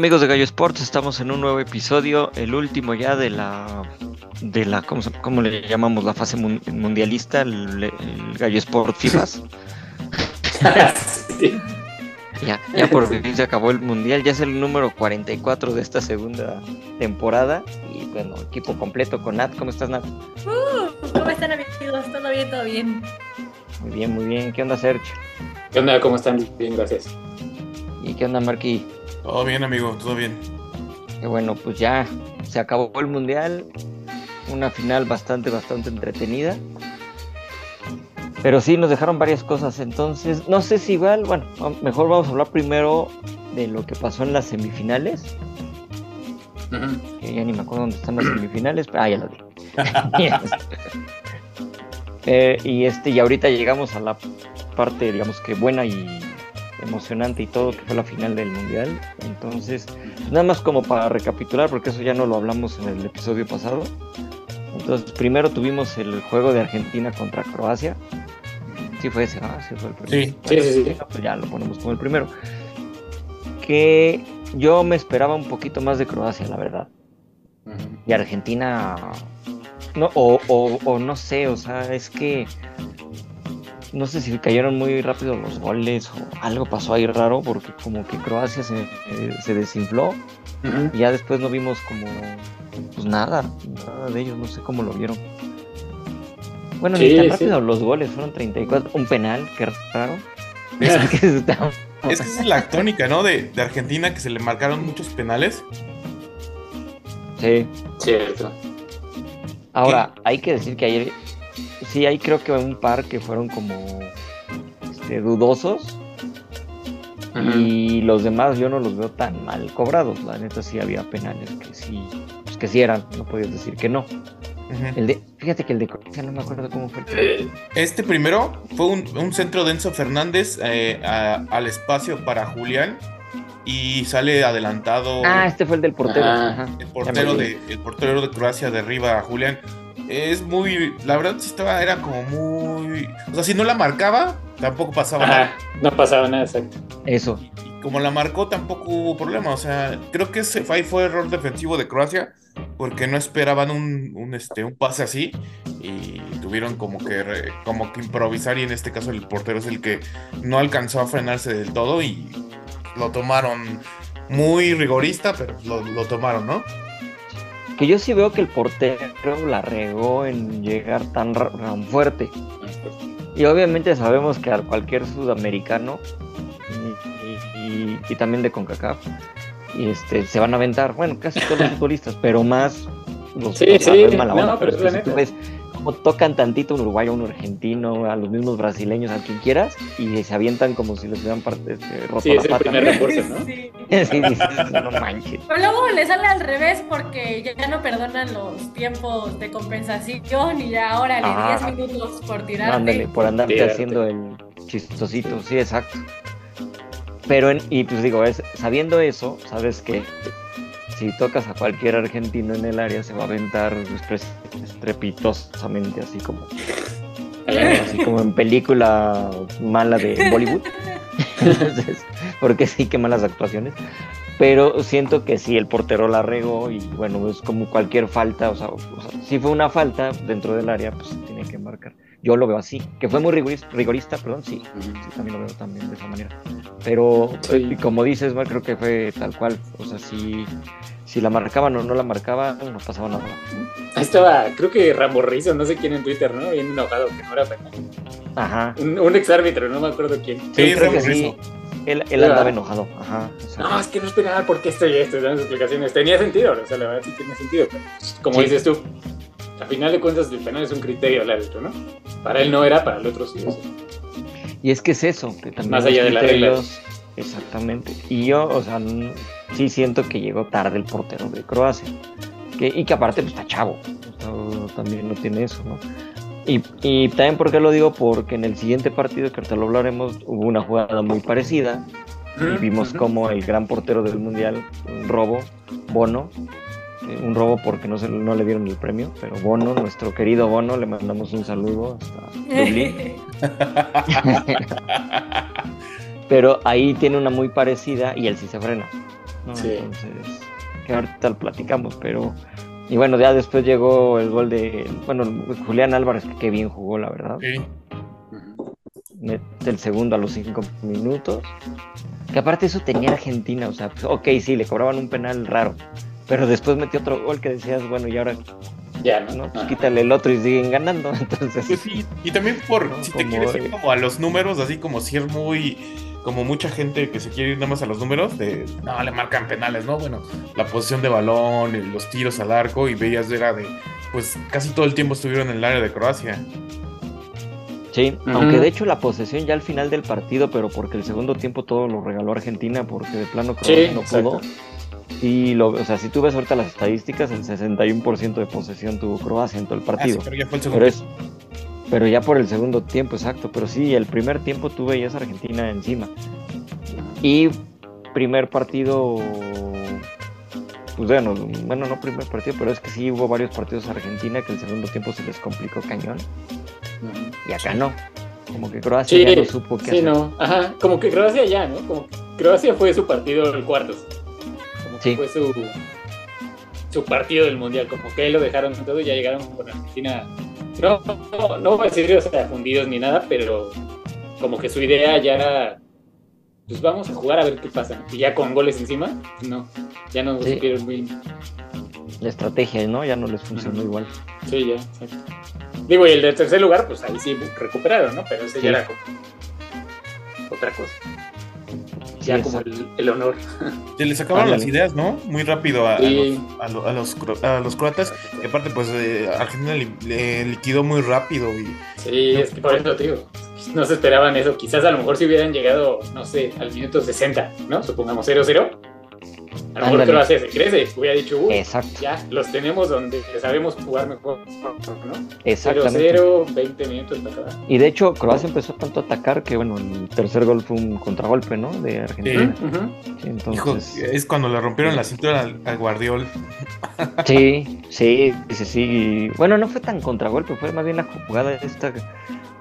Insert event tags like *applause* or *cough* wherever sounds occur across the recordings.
Amigos de Gallo Sports, estamos en un nuevo episodio, el último ya de la de la ¿cómo, le llamamos la fase mun- mundialista, el, el Gallo Sport FIFAs. *laughs* Sí. *laughs* Ya, ya por fin se acabó el mundial, ya es el número 44 de esta segunda temporada y bueno, equipo completo con Nat, ¿cómo estás Nat? Uh, ¿Cómo están amigos? ¿Todo bien? ¿Todo bien? Muy bien, muy bien, ¿qué onda Sergio? ¿Qué onda? ¿Cómo están? Bien, gracias. ¿Y qué onda Marky? Todo bien, amigo, todo bien. Que bueno, pues ya se acabó el mundial. Una final bastante, bastante entretenida. Pero sí, nos dejaron varias cosas. Entonces, no sé si igual, bueno, mejor vamos a hablar primero de lo que pasó en las semifinales. Que ya ni me acuerdo dónde están las *clears throat* semifinales. pero- Ah, ya lo vi. *laughs* *laughs* Eh, y este, y ahorita llegamos a la parte, digamos que buena y emocionante y todo, que fue la final del mundial. Entonces, nada más como para recapitular, porque eso ya no lo hablamos en el episodio pasado. Entonces, primero tuvimos el juego de Argentina contra Croacia. Sí fue ese, ah, sí fue el primero. Sí. Sí, sí, sí. Pues ya lo ponemos como el primero. Que yo me esperaba un poquito más de Croacia, la verdad. Y Argentina, no, o, o, o no sé, o sea, es que no sé si cayeron muy rápido los goles o algo pasó ahí raro, porque como que Croacia se, eh, se desinfló y ya después no vimos como, pues nada, nada de ellos, no sé cómo lo vieron. Bueno, ni tan sí. rápido los goles, fueron 34, un penal, qué raro. *laughs* Es que *laughs* está- Es que esa es la tónica, ¿no? De, de Argentina, que se le marcaron muchos penales. Sí. Cierto. Ahora, hay que decir que ayer sí hay creo que un par que fueron como este, dudosos y los demás yo no los veo tan mal cobrados. La neta sí había penales que sí, pues que sí eran, no podías decir que no. El de, fíjate que el de Croacia no me acuerdo cómo fue. el Eh, Este primero fue un, un centro de Enzo Fernández eh, a- al espacio para Julián y sale adelantado Ah, este fue el del portero. El portero de el portero de Croacia derriba a Julián. Es muy, la verdad sí estaba, era como muy, o sea, si no la marcaba, tampoco pasaba nada. Ajá, no pasaba nada, exacto. Eso. Y como la marcó, tampoco hubo problema. O sea, creo que ese fue, ahí fue error defensivo de Croacia, porque no esperaban un, un, este, un pase así y tuvieron como que, re- como que improvisar. Y en este caso, el portero es el que no alcanzó a frenarse del todo y lo tomaron muy rigorista, pero lo, lo tomaron, ¿no? Que yo sí veo que el portero la regó en llegar tan, tan fuerte. Y obviamente sabemos que a cualquier sudamericano y, y- y también de CONCACAF y este, se van a aventar, bueno, casi todos los *laughs* futbolistas, pero más los Sí, sí, no, pero pero si tú neta. ves cómo tocan tantito un uruguayo, a un argentino, a los mismos brasileños, a quien quieras, y se avientan como si les hubieran parte, este, roto Sí, la es el pata. primer refuerzo, ¿no? *laughs* Sí. Sí, dices, no manches. Pero luego le sale al revés porque ya no perdonan los tiempos de compensación y ya ahora Ah. 10 minutos por No, tirarte. ándale, por andarte Tirarte. haciendo el chistosito, sí, exacto. Pero, en- y pues digo, es, sabiendo eso, sabes que si tocas a cualquier argentino en el área, se va a aventar estre- estrepitosamente, así como, así como en película mala de Bollywood. *laughs* Entonces, porque sí, qué malas actuaciones. Pero siento que sí, el portero la regó y bueno, es como cualquier falta, o sea, o sea, si fue una falta dentro del área, pues se tiene que marcar. Yo lo veo así, que fue muy rigorista, rigorista perdón, sí, sí, también lo veo también de esa manera. Pero Sí. como dices, Mar, creo que fue tal cual, o sea, si, si la marcaban o no la marcaban, no pasaba nada. Ahí estaba, creo que Ramborrizo, no sé quién en Twitter, ¿no? Bien enojado que no era penal. Ajá, Un, un exárbitro, no me acuerdo quién. Sí, Sí, creo que sí. Él, él andaba ¿verdad? enojado, ajá. No, es que no es penal, porque esto y esto, dando explicaciones. Tenía sentido, o sea, la verdad sí tenía sentido, pero como Sí. dices tú, a final de cuentas el penal es un criterio al árbitro, ¿no? Para él no era, para el otro sí. sea. Y es que es eso, que también Más allá de las criterios- Exactamente. Y yo, o sea, sí siento que llegó tarde el portero de Croacia. Que, y que aparte pues, está chavo. O sea, también no tiene eso, ¿no? Y, y también porque lo digo, porque en el siguiente partido, que ahorita lo hablaremos, hubo una jugada muy parecida. Y vimos como el gran portero del mundial, un robo, Bono, un robo porque no, se, no le dieron el premio, pero Bono, nuestro querido Bono, le mandamos un saludo hasta Dublín. *laughs* Pero ahí tiene una muy parecida y él sí se frena. ¿no? Sí. Entonces, que ahorita lo platicamos, pero. Y bueno, ya después llegó el gol de. Bueno, Julián Álvarez, que qué bien jugó, la verdad. Sí. El segundo a los cinco minutos. Que aparte eso tenía Argentina, o sea, pues, ok, sí, le cobraban un penal raro. Pero después metió otro gol que decías, bueno, y ahora, Ya, ¿no? ¿no? Pues quítale el otro y siguen ganando. *laughs* Entonces, Pues sí, y también por, No, si te como, quieres ir como a los números, así como si es muy, como mucha gente que se quiere ir nada más a los números, de, no, le marcan penales, ¿no? Bueno, la posición de balón, los tiros al arco, y veías era de, pues casi todo el tiempo estuvieron en el área de Croacia. Sí, aunque de hecho la posesión ya al final del partido, pero porque el segundo tiempo todo lo regaló Argentina, porque de plano Croacia Sí, no pudo. exacto. Y lo, o sea, si tú ves ahorita las estadísticas, el 61% de posesión tuvo Croacia en todo el Ah, sí, partido. pero ya fue el pero segundo. es pero ya por el segundo tiempo, exacto. Pero sí, el primer tiempo tú veías a Argentina encima. Y primer partido, pues bueno, bueno, no primer partido, pero es que sí hubo varios partidos a Argentina que el segundo tiempo se les complicó cañón. Y acá no. Como que Croacia Sí, ya no supo qué sí, hacer. no. Ajá, como que Croacia ya, ¿no? Como que Croacia fue su partido el cuartos. Sí. fue su, su partido del mundial. Como que lo dejaron todo y ya llegaron con Argentina. No, no, no voy a decir, o sea, fundidos ni nada, pero como que su idea ya era. Pues vamos a jugar a ver qué pasa. Y ya con goles encima, no. Ya no Sí. supieron muy. La estrategia, ¿no? Ya no les funcionó igual. Sí, ya, exacto. Digo, y el de tercer lugar, pues ahí sí recuperaron, ¿no? Pero ese Sí. ya era como otra cosa. Ya Sí, como el, el honor. *laughs* Se les acabaron las ideas, ¿no? Muy rápido a, a los, a, lo- a los cro- a los croatas. Y aparte, pues eh, Argentina li- le liquidó muy rápido. Y Sí, es que por eso digo, no se esperaban eso. Quizás a lo mejor si hubieran llegado, no sé, al minuto 60, ¿no? Supongamos 0-0. A lo mejor hubiera dicho, uy, Exacto, ya, los tenemos donde sabemos jugar mejor, ¿no? exactamente. 0-0, 20 minutos para acabar. Y de hecho, Croacia empezó tanto a atacar que, bueno, el tercer gol fue un contragolpe, ¿no? De Argentina. Sí, hijo, entonces, es cuando le rompieron la cintura al, al Guardiol. *laughs* sí, sí, sí, sí. Y, Bueno, no fue tan contragolpe, fue más bien la jugada esta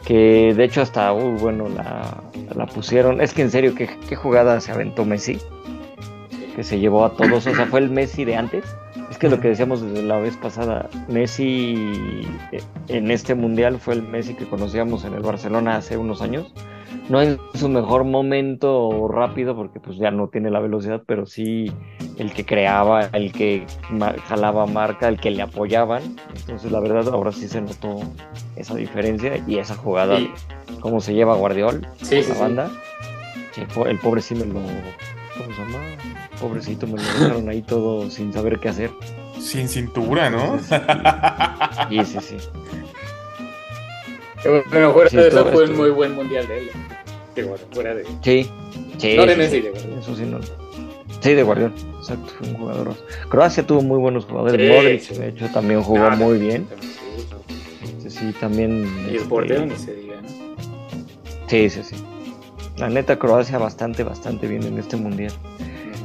que, de hecho, hasta, uh, bueno, la, la pusieron. Es que en serio, ¿qué, qué jugada se aventó Messi? Que se llevó a todos, o sea, fue el Messi de antes. Es que lo que decíamos desde la vez pasada, Messi eh, en este mundial fue el Messi que conocíamos en el Barcelona hace unos años. No en su mejor momento rápido, porque pues ya no tiene la velocidad, pero sí el que creaba, el que jalaba marca, el que le apoyaban. Entonces la verdad ahora sí se notó esa diferencia y esa jugada, Y- cómo se lleva Guardiol, Sí, la sí, sí. banda. Sí, el pobre sí me lo... ¿Cómo se llama? Pobrecito, me lo dejaron ahí todo sin saber qué hacer. Sin cintura, ¿no? Sí, sí, sí. Bueno, fuera Sí, de eso fue un muy buen mundial de él. Que bueno, fuera de. Sí, sí. no de Messi, sí. de verdad. Eso sí, no. Sí, de Guardiol. Exacto, fue un jugador. Croacia tuvo muy buenos jugadores. Sí, Modric, sí. de hecho, también jugó Ah, muy bien. Sí, sí. También. Y el este, portero ni se diga, ¿no? Sí, sí, sí. La neta, Croacia bastante, bastante bien en este mundial.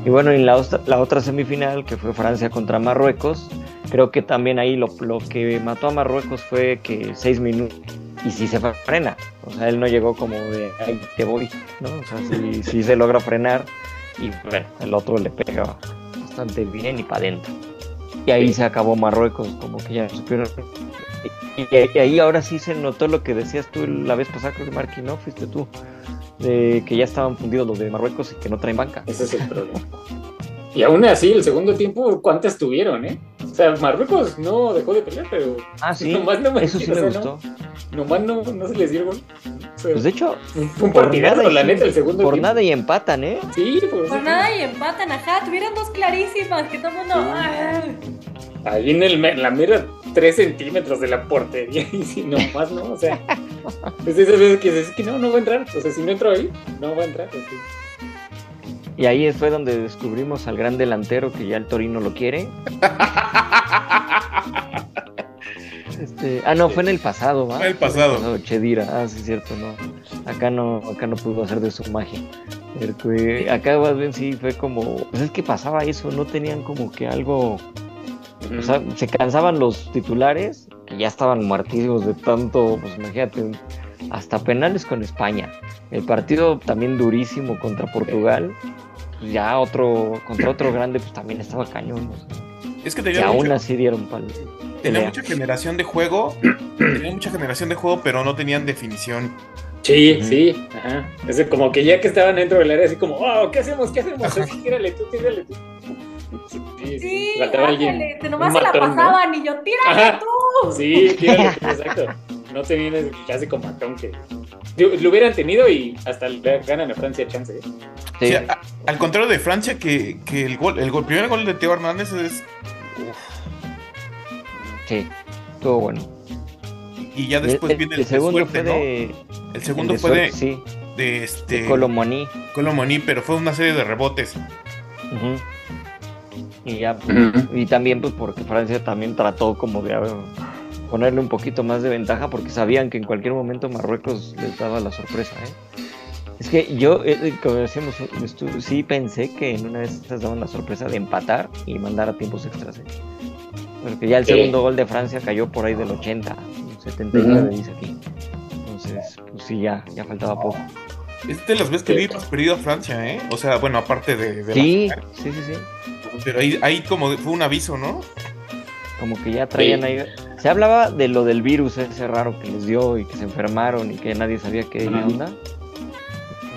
Y bueno, en la, otra- la otra semifinal, que fue Francia contra Marruecos, creo que también ahí lo, lo que mató a Marruecos fue que seis minutos. Y sí se frena. O sea, él no llegó como de, ay, te voy, ¿no? O sea, sí, *laughs* sí se logra frenar. y bueno, el otro le pegaba bastante bien y para adentro. Y ahí se acabó Marruecos, como que ya supieron. Y, y- y ahí ahora sí se notó lo que decías tú la vez pasada, creo que Marky, ¿no? Fuiste tú. De que ya estaban fundidos los de Marruecos y que no traen banca. Ese es el problema. Y aún así, el segundo tiempo, ¿cuántas tuvieron, eh? O sea, Marruecos no dejó de pelear, pero Ah, sí. *laughs* Nomás no me- Eso sí o me sea, gustó. nomás no, no se les dio el gol. O sea, Pues de hecho, fue un partidazo, la neta, el segundo por tiempo. nada y empatan, ¿eh? Sí, por, Por nada y empatan, ajá. Tuvieron dos clarísimas que todo el mundo. ah. Ahí en, el, en la mera 3 centímetros de la portería *laughs* y si nomás no, o sea, *laughs* es esas veces que dices que no, no va a entrar, o sea, si no entro ahí, no va a entrar. así. Y ahí fue donde descubrimos al gran delantero que ya el Torino lo quiere. *laughs* Este, ah, no, fue en el pasado, ¿va? Fue el pasado. Chedira, ah, sí, es cierto, no. Acá no, acá no pudo hacer de su magia. Que acá más bien sí fue como, pues es que pasaba eso, no tenían como que algo, o sea, se cansaban los titulares, que ya estaban muertísimos de tanto, pues imagínate, hasta penales con España. El partido también durísimo contra Portugal. pues ya otro, contra otro grande, pues también estaba cañón. o sea, Es que y tenía, aún así dieron palo. tenía mucha generación de juego. *clears throat* tenía mucha generación de juego, pero no tenían definición. Sí, sí, ajá. Es como que ya que estaban dentro del área, así como, oh, ¿qué hacemos? ¿Qué hacemos? Así, tírale tú, tírale tú. Sí, sí, Sí, faltaba alguien. te nomás se la matón, ¿no? pasaban y yo, tírale Ajá. tú. Sí, tírale tú, exacto. No tenían ese clásico matón que lo hubieran tenido y hasta ganan a Francia chance. ¿eh? Sí. Sí, a- al contrario de Francia, que, que el gol, el gol, primer gol de Teo Hernández es. uf, Sí, estuvo bueno. y ya después el, viene el el, de segundo suerte, fue ¿no? de. El el segundo de fue suerte, de, Sí, de este. de Colomoni. Colomoni, pero fue una serie de rebotes. Ujú. Y ya, pues, y también pues porque Francia también trató como de ver, ponerle un poquito más de ventaja porque sabían que en cualquier momento Marruecos les daba la sorpresa, ¿eh? Es que yo, eh, eh, como decíamos, sí pensé que en una vez estas daban la sorpresa de empatar y mandar a tiempos extras, ¿eh? Porque ya el segundo gol de Francia cayó por ahí del 80, 79 dice aquí. Entonces, pues sí, ya, ya faltaba poco. Es de las veces que Sí. vi más perdido a Francia, ¿eh? O sea, bueno, aparte de. de la Sí, final, sí, sí, sí. Pero ahí, ahí como de- fue un aviso, ¿no? como que ya traían Sí. ahí. Se hablaba de lo del virus ese raro que les dio y que se enfermaron y que nadie sabía qué Ajá. onda.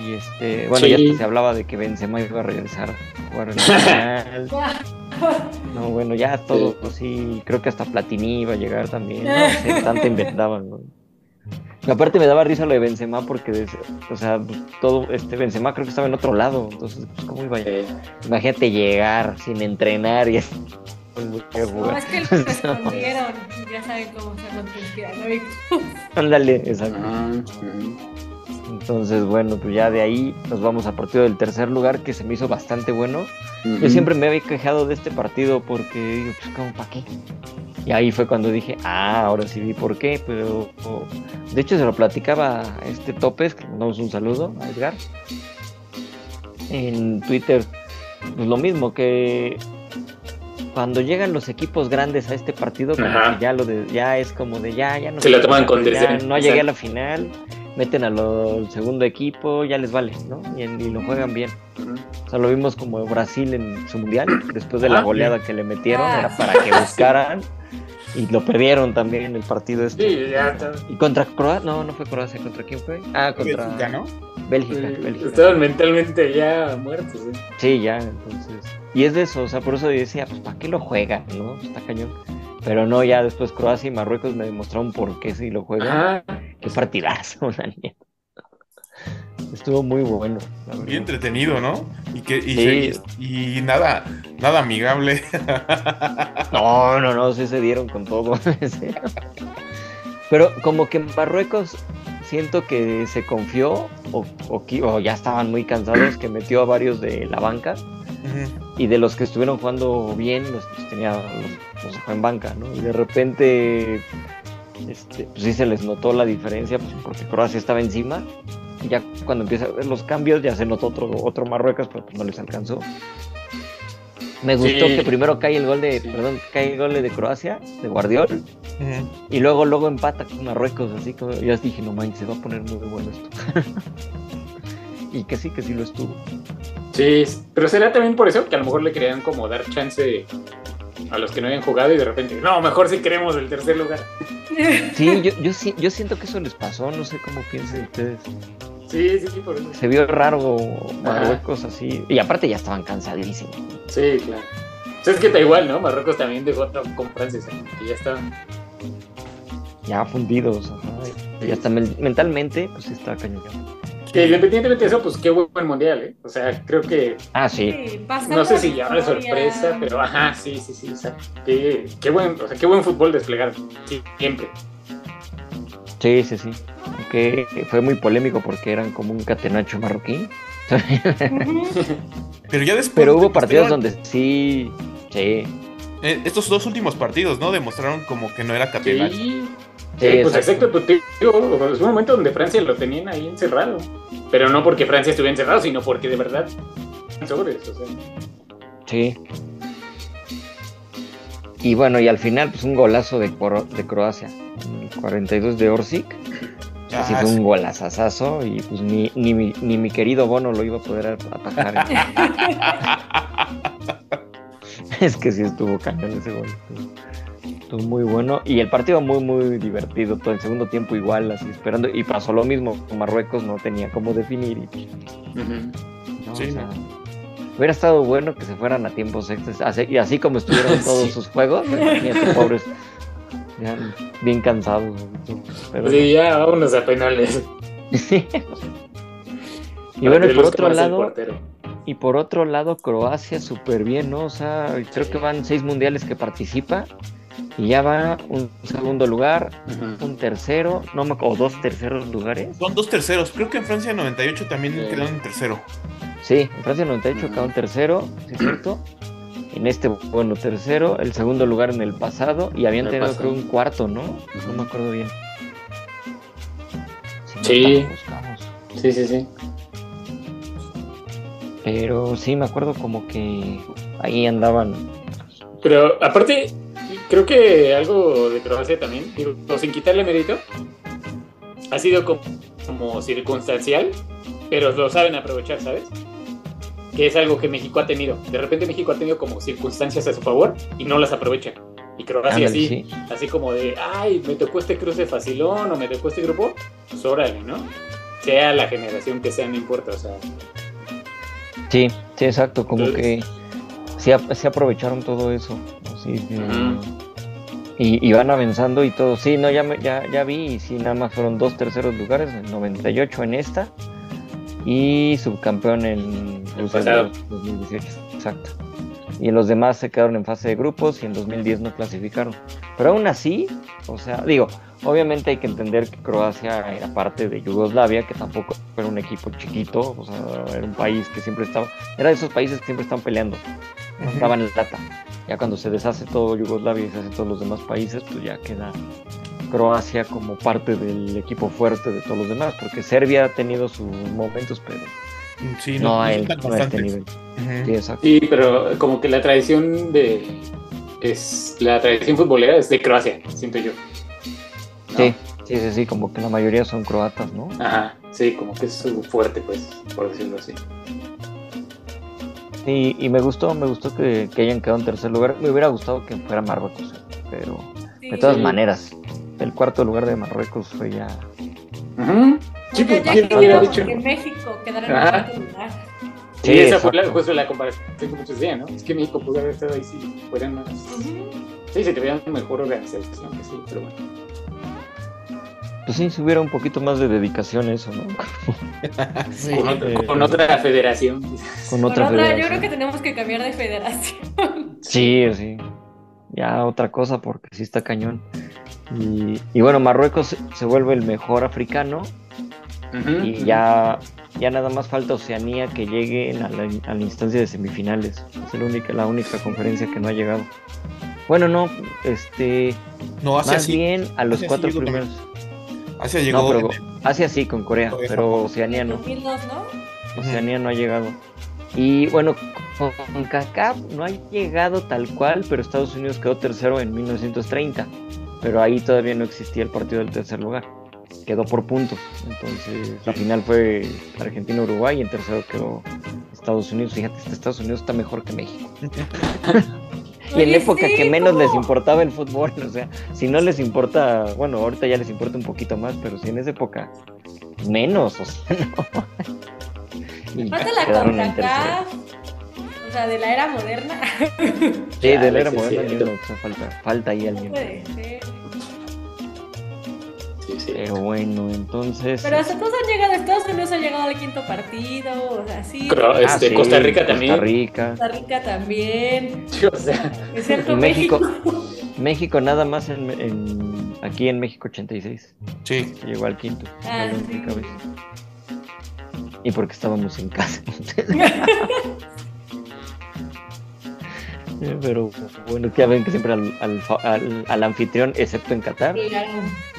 Y este, bueno, Sí. ya se hablaba de que Benzema iba a regresar a jugar en final. *laughs* No, bueno, ya todo así, creo que hasta Platini iba a llegar también. No *laughs* sé, tanto inventaban, ¿no? Y aparte me daba risa lo de Benzema porque, o sea, pues, todo, este Benzema creo que estaba en otro lado, entonces, pues, ¿cómo iba a llegar? Eh, Imagínate llegar sin entrenar y muy feo *laughs* No, es que lo escondieron. Ya saben cómo los conspiranoicos. Ándale, exacto. ah. Entonces, bueno, pues ya de ahí nos vamos al partido del tercer lugar, que se me hizo bastante bueno. Yo siempre me había quejado de este partido porque digo, pues, ¿cómo para qué? Y ahí fue cuando dije, ah, ahora sí vi por qué, pero de hecho se lo platicaba a este Topes, que le mandamos un saludo a Edgar, en Twitter, pues lo mismo, que cuando llegan los equipos grandes a este partido, como que ya lo de, ya es como de ya, ya no Se lo toman con ya no llegué a la final, meten a lo- al segundo equipo, ya les vale, ¿no? Y, y lo juegan bien. O sea, lo vimos como Brasil en su mundial, después de la goleada que le metieron, Ah, era para que buscaran y lo perdieron también en el partido este. Sí, ya está. Y contra Croacia, no, no fue Croacia, ¿contra quién fue? Ah, contra Bélgica, ¿no? Bélgica, Sí, Bélgica. Estaban mentalmente ya muertos. ¿eh? Sí, ya, entonces. Y es de eso, o sea, por eso yo decía, pues ¿para qué lo juega? ¿No? Pues, Está cañón. Pero no, ya después Croacia y Marruecos me demostraron por qué sí lo juegan. Ajá. Qué partidazo, *laughs* la neta. Estuvo muy bueno. Bien entretenido, ¿no? Y que y, Sí. se- y nada, nada amigable. *laughs* No, no, no, sí se dieron con todo. *laughs* Pero como que Marruecos siento que se confió o, o ya estaban muy cansados que metió a varios de la banca y de los que estuvieron jugando bien los, los tenía los, los dejó en banca, ¿no? Y de repente este, pues sí se les notó la diferencia pues, porque Croacia estaba encima ya cuando empieza a ver los cambios ya se notó otro, otro Marruecos pero pues no les alcanzó. Me gustó Sí. que primero cae el gol de, perdón, cae el gol de Croacia, de Guardiol, Ujú. y luego luego empata con Marruecos, así como yo dije, no manches, se va a poner muy bueno esto. *laughs* y que sí, que sí lo estuvo. Sí, pero será también por eso que a lo mejor le querían como dar chance a los que no habían jugado y de repente, no, mejor si queremos el tercer lugar. Sí, yo, yo, sí- yo siento que eso les pasó, no sé cómo piensen ustedes. Sí, sí, sí, por eso. Se vio raro Marruecos así. Y aparte ya estaban cansadísimos. Sí, claro. O sea, es que está igual, ¿no? Marruecos también dejó con Francia, que ya estaban. Ya fundidos. ajá, Y hasta men- mentalmente, pues está cañón. Que independientemente de eso, pues qué buen mundial, ¿eh? O sea, creo que Ah, sí. No sé si llamarle sorpresa, pero ajá, sí, sí, sí, o sea, qué, qué buen, o sea, qué buen fútbol desplegaron, sí, siempre. Sí, sí, sí. Aunque fue muy polémico porque eran como un catenacho marroquí. Pero ya después. Pero hubo partidos donde sí. Sí. eh, estos dos últimos partidos, ¿no? Demostraron como que no era catenacho. Sí, Sí, Sí, pues exacto. pues te digo, es un momento donde Francia lo tenían ahí encerrado. Pero no porque Francia estuviera encerrado, sino porque de verdad sobres, o sea. Sí. Y bueno, y al final, pues un golazo de, Cro- de Croacia. El 42 de Orsic. Ah, Así fue sí. un golazazazo. Y pues ni, ni, mi, ni mi querido Bono lo iba a poder atajar. *laughs* *laughs* es que sí estuvo cañón ese gol. Estuvo muy bueno. Y el partido muy, muy divertido. Todo el segundo tiempo igual, así esperando. Y pasó lo mismo. Marruecos no tenía cómo definir. Y, pues, ¿no? Sí, O sea, no. Hubiera estado bueno que se fueran a tiempos extras. así- y así como estuvieron *laughs* todos Sí. sus juegos, imagínate, *laughs* pobres. Ya bien cansados. Pero, Sí, ya vámonos a penales. *laughs* y bueno, y por otro lado, y por otro lado, Croacia súper bien, ¿no? O sea, creo que van seis mundiales que participa. Y ya va un segundo lugar, un tercero, no me, o dos terceros lugares. Son dos terceros. Creo que en Francia 98 también Sí. quedaron en tercero. Sí, en Francia 98 quedó en tercero, ¿sí es cierto? En este, bueno, tercero, el segundo lugar en el pasado, y habían El tenido pasado. creo un cuarto, ¿no? No me acuerdo bien. Sí. buscamos. Sí, sí, sí. Pero sí, me acuerdo como que ahí andaban. Pero aparte, creo que algo de Croacia también, digo, sin quitarle mérito, ha sido como, como circunstancial, pero lo saben aprovechar, ¿sabes? Que es algo que México ha tenido. De repente México ha tenido como circunstancias a su favor y no las aprovecha. Y Croacia Ándale, sí, sí. así como de, ay, me tocó este cruce facilón o me tocó este grupo, pues órale, ¿no? Sea la generación que sea, no importa, o sea, Sí, sí, exacto, como Entonces- que sí, sí aprovecharon todo eso. así Ujú. Y, y van avanzando y todo. Sí, no, ya, ya, ya vi, y sí, nada más fueron dos terceros lugares, el 98 en esta y subcampeón en pasado. 2018. Exacto. Y los demás se quedaron en fase de grupos y en 2010 no clasificaron. Pero aún así, o sea, digo, obviamente hay que entender que Croacia era parte de Yugoslavia, que tampoco era un equipo chiquito, o sea, era un país que siempre estaba, era de esos países que siempre están peleando, no estaban en lata. Ya cuando se deshace todo Yugoslavia y se hacen todos los demás países, pues ya queda Croacia como parte del equipo fuerte de todos los demás, porque Serbia ha tenido sus momentos, pero Sí, no, no, a, tan no a este nivel. Sí, pero como que la tradición de. Es, la tradición futbolera es de Croacia, siento yo. ¿no? Sí, sí, sí, sí, como que la mayoría son croatas, ¿no? Ajá, sí, como que es fuerte, pues, por decirlo así. Y, y me gustó, me gustó que, que hayan quedado en tercer lugar. Me hubiera gustado que fuera Marruecos, pero Sí. de todas Sí. maneras, el cuarto lugar de Marruecos fue ya. Ujú. Sí, Yo pues, ya ¿quién hubiera dicho? que México quedara en Ajá. cuarto lugar. Sí, Sí, esa fue la, justo la comparación que muchos decían, ¿no? Es que México pudo haber estado ahí si fueran más. Ujú. Sí, si tuvieran mejor organización, que sí, pero bueno. Pues sí, si hubiera un poquito más de dedicación a eso, ¿no? Sí. Con, otra, eh, con otra federación. Con Con otra otra, yo federación. creo que tenemos que cambiar de federación. Sí, sí. Ya otra cosa porque sí está cañón. Y, y bueno, Marruecos se- se vuelve el mejor africano y ya, ya nada más falta Oceanía que llegue a la, a la instancia de semifinales. Es la única, la única conferencia que no ha llegado. Bueno, no, este, No, más bien a los cuatro también. Asia llegó. No, pero Asia sí con Corea, Corea, pero Japón. Oceanía no. 2002, ¿no? Oceanía no ha llegado. Y bueno, con, con CACAF no ha llegado tal cual, pero Estados Unidos quedó tercero en 1930. Pero ahí todavía no existía el partido del tercer lugar. Quedó por puntos. Entonces la final fue Argentina-Uruguay y en tercero quedó Estados Unidos. Fíjate, este Estados Unidos está mejor que México. *laughs* y en la época sí, que menos les importaba el fútbol, *laughs* o sea, si no les importa, bueno, ahorita ya les importa un poquito más, pero si en esa época menos, o sea, *laughs* no. Y Falta la. CONCACAF. O sea, de la era moderna. Sí, de la era Sí, moderna sí, sea, falta, falta ahí No alguien. puede ser. Sí, sí. Pero bueno, entonces. Pero hasta todos han llegado, Estados Unidos ha llegado al quinto partido, o sea, sí. Ah, este, sí, Costa Rica también. Costa Rica. Costa Rica también. Sí, o sea, Es cierto, Y México, México. México nada más en, en- aquí en México 86. Sí. Llegó al quinto. Ah, sí. Y porque estábamos en casa. *laughs* Pero bueno, ya ven que siempre al, al fa- al- al anfitrión, excepto en Qatar, Claro.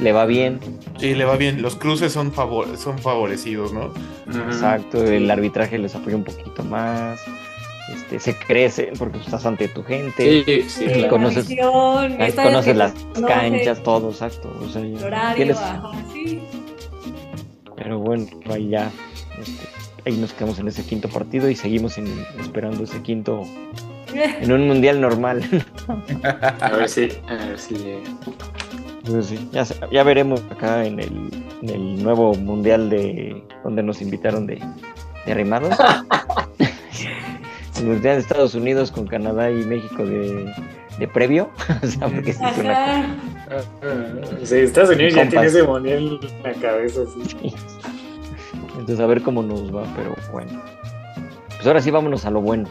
le va bien. Sí, le va bien. Los cruces son, favor son favorecidos, ¿no? Exacto, el arbitraje les apoya un poquito más. Este, se crece porque estás ante tu gente. Sí, sí, claro. la conoces- ahí esta conoces las conoce canchas, todo, exacto. O sea, El horario, tienes- ajá, sí. Pero bueno, ahí ya. este, ahí nos quedamos en ese quinto partido y seguimos en- esperando ese quinto *laughs* en un mundial normal. A ver si, a ver si llega. Pues sí, ya, veremos acá en el, en el nuevo mundial de donde nos invitaron de, de arrimados. *laughs* el mundial de Estados Unidos con Canadá y México de, de previo. *laughs* o sea, porque sí es una. Sí, Estados Unidos ya tiene ese mundial en la cabeza, sí. Entonces a ver cómo nos va, pero bueno. Pues ahora sí vámonos a lo bueno,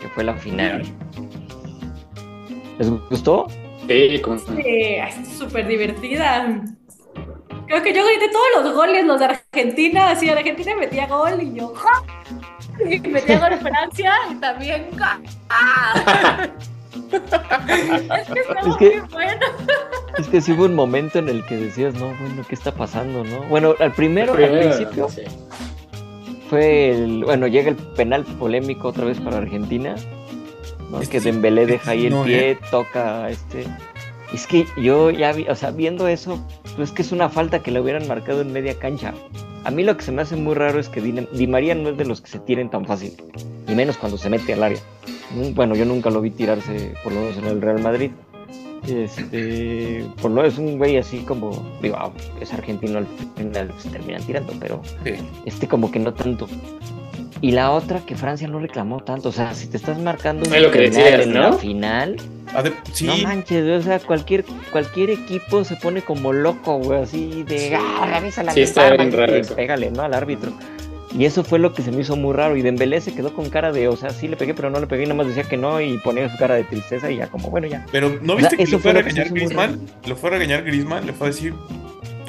que fue la final. ¿Les gustó? Sí, con... Sí, es súper divertida. Creo que yo grité todos los goles, los de Argentina, así Argentina metía gol y yo ¡ja! y metía gol *laughs* Francia y también ¡ja! ¡Ah! Es que estaba Es que- muy bueno. Es que sí hubo un momento en el que decías, no, bueno, ¿qué está pasando, no? Bueno, al primero, al principio. Fue el, bueno, llega el penal polémico otra vez para Argentina, ¿no? Este que Dembélé deja ahí el no, pie, ¿eh? toca este. Es que yo ya vi, o sea, viendo eso, pues es que es una falta que le hubieran marcado en media cancha. A mí lo que se me hace muy raro es que Di, Di María no es de los que se tiren tan fácil, y menos cuando se mete al área. Bueno, yo nunca lo vi tirarse, por lo menos en el Real Madrid. Este, por lo es un güey así como, digo, ah, es argentino al final, se terminan tirando, pero Sí. este como que no tanto. Y la otra que Francia no reclamó tanto, o sea, si te estás marcando Es lo que decías, en ¿no? la final, Ah, de- sí, no manches, o sea, cualquier cualquier equipo se pone como loco, güey, así de, ah, revisa la Sí, está ventana, bien raro y eso. pégale, ¿no? Al árbitro. Y eso fue lo que se me hizo muy raro. Y Dembélé se quedó con cara de, o sea, sí le pegué, pero no le pegué, y nada más decía que no, y ponía su cara de tristeza y ya como, bueno, ya. pero ¿no O viste sea, que eso lo fue a regañar Griezmann? Lo fue a regañar Griezmann, le fue a decir...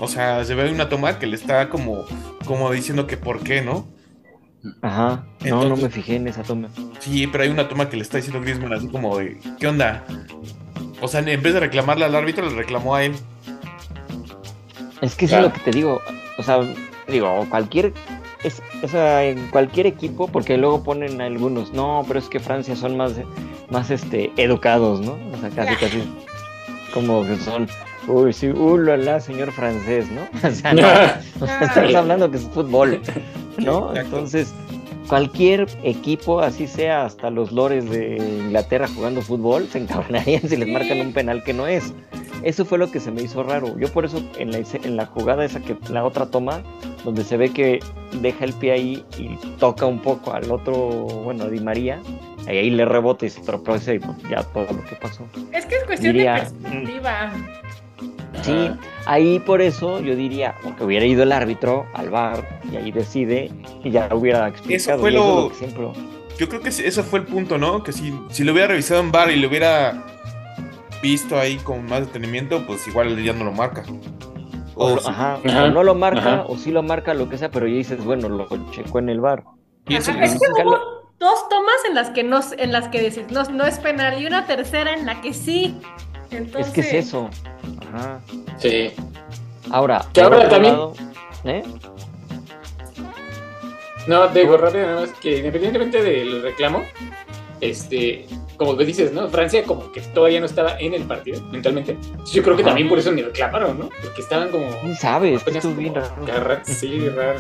O sea, se ve una toma que le está como, como diciendo que por qué, ¿no? Ajá. No, no me fijé en esa toma. Sí, pero hay una toma que le está diciendo Griezmann así como de, ¿qué onda? O sea, en vez de reclamarle al árbitro, le reclamó a él. Es que eso Claro. es lo que te digo. O sea, digo, cualquier. Es, o sea, en cualquier equipo, porque luego ponen a algunos, no, pero es que Francia son más, más este, educados, ¿no? O sea, casi, casi. Como que son. Uy, sí, uh, la, la, señor francés, ¿no? *laughs* O sea, no. Sea, estamos hablando que es fútbol, ¿no? Entonces, cualquier equipo, así sea hasta los lores de Inglaterra jugando fútbol, se encabronarían si les marcan un penal que no es. Eso fue lo que se me hizo raro. Yo por eso en la, en la jugada esa que la otra toma, donde se ve que deja el pie ahí y toca un poco al otro, bueno, a Di María, y ahí le rebota y se tropeza y pues, ya todo lo que pasó. Es que es cuestión Diría, de perspectiva. Sí, ahí por eso yo diría que hubiera ido el árbitro al bar y ahí decide y ya hubiera explicado. fue y eso es lo- que siempre- Yo creo que ese fue el punto, ¿no? Que si, si lo hubiera revisado en bar y lo hubiera visto ahí con más detenimiento, pues igual ya no lo marca. O, O lo- sí. ajá, Ajá, o no lo marca, ajá. o sí lo marca, lo que sea, pero ya dices, bueno, lo checó en el bar. Y eso es que hubo dos tomas en las que no, en las que decís, no, no es penal y una tercera en la que sí. Entonces, Es que es eso. Ajá. Sí. Ahora, Que ahora también- lado, ¿eh? No, te digo rápido, nada más que independientemente del reclamo, este, como tú dices, ¿no? Francia como que todavía no estaba en el partido mentalmente. Yo creo que Ajá. también por eso ni reclamaron, ¿no? Porque estaban como... ¿Quién sabe? Es que apenas estuvo bien como raro. Sí, raro.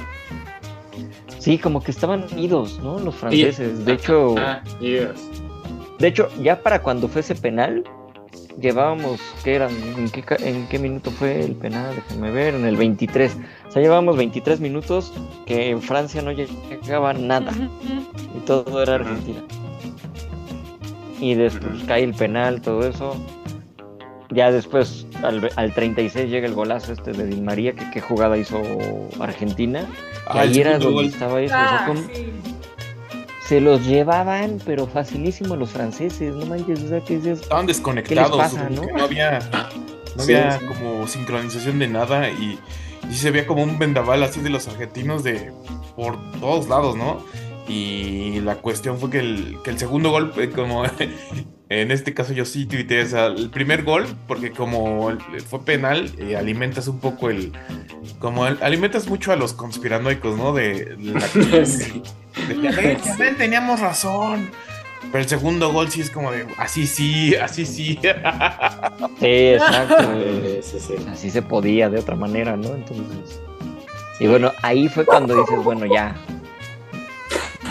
Sí, como que estaban idos, ¿no? Los franceses. De hecho, Ah, de hecho, ya para cuando fue ese penal, llevábamos, ¿qué eran? ¿En qué, en qué minuto fue el penal? Déjenme ver, en el 23. O sea, llevábamos 23 minutos que en Francia no llegaba nada. Y todo era Argentina. Y después Ujú. cae el penal, todo eso. Ya después, al, al 36 llega el golazo este de Di María, que qué jugada hizo Argentina. Que Ah, ahí era donde gol. estaba eso. o sea, Ah, con- sí. se los llevaban, pero facilísimo los franceses, no manches, o sea, que dices, Estaban desconectados, pasa, no? no había, no Sí, había sí. como sincronización de nada y, y se veía como un vendaval así de los argentinos de por todos lados, ¿no? Y la cuestión fue que el, que el segundo gol, eh, como *laughs* en este caso yo sí tuiteé, o sea, el primer gol, porque como fue penal, eh, alimentas un poco el, como el- alimentas mucho a los conspiranoicos, ¿no? De, la, *laughs* Sí. de que, "Ven, ven, teníamos razón. Pero el segundo gol sí es como de, así sí, así sí. sí, exacto, Eh, sí, sí. así se podía de otra manera, ¿no? Entonces, y bueno, ahí fue cuando dices, bueno, ya,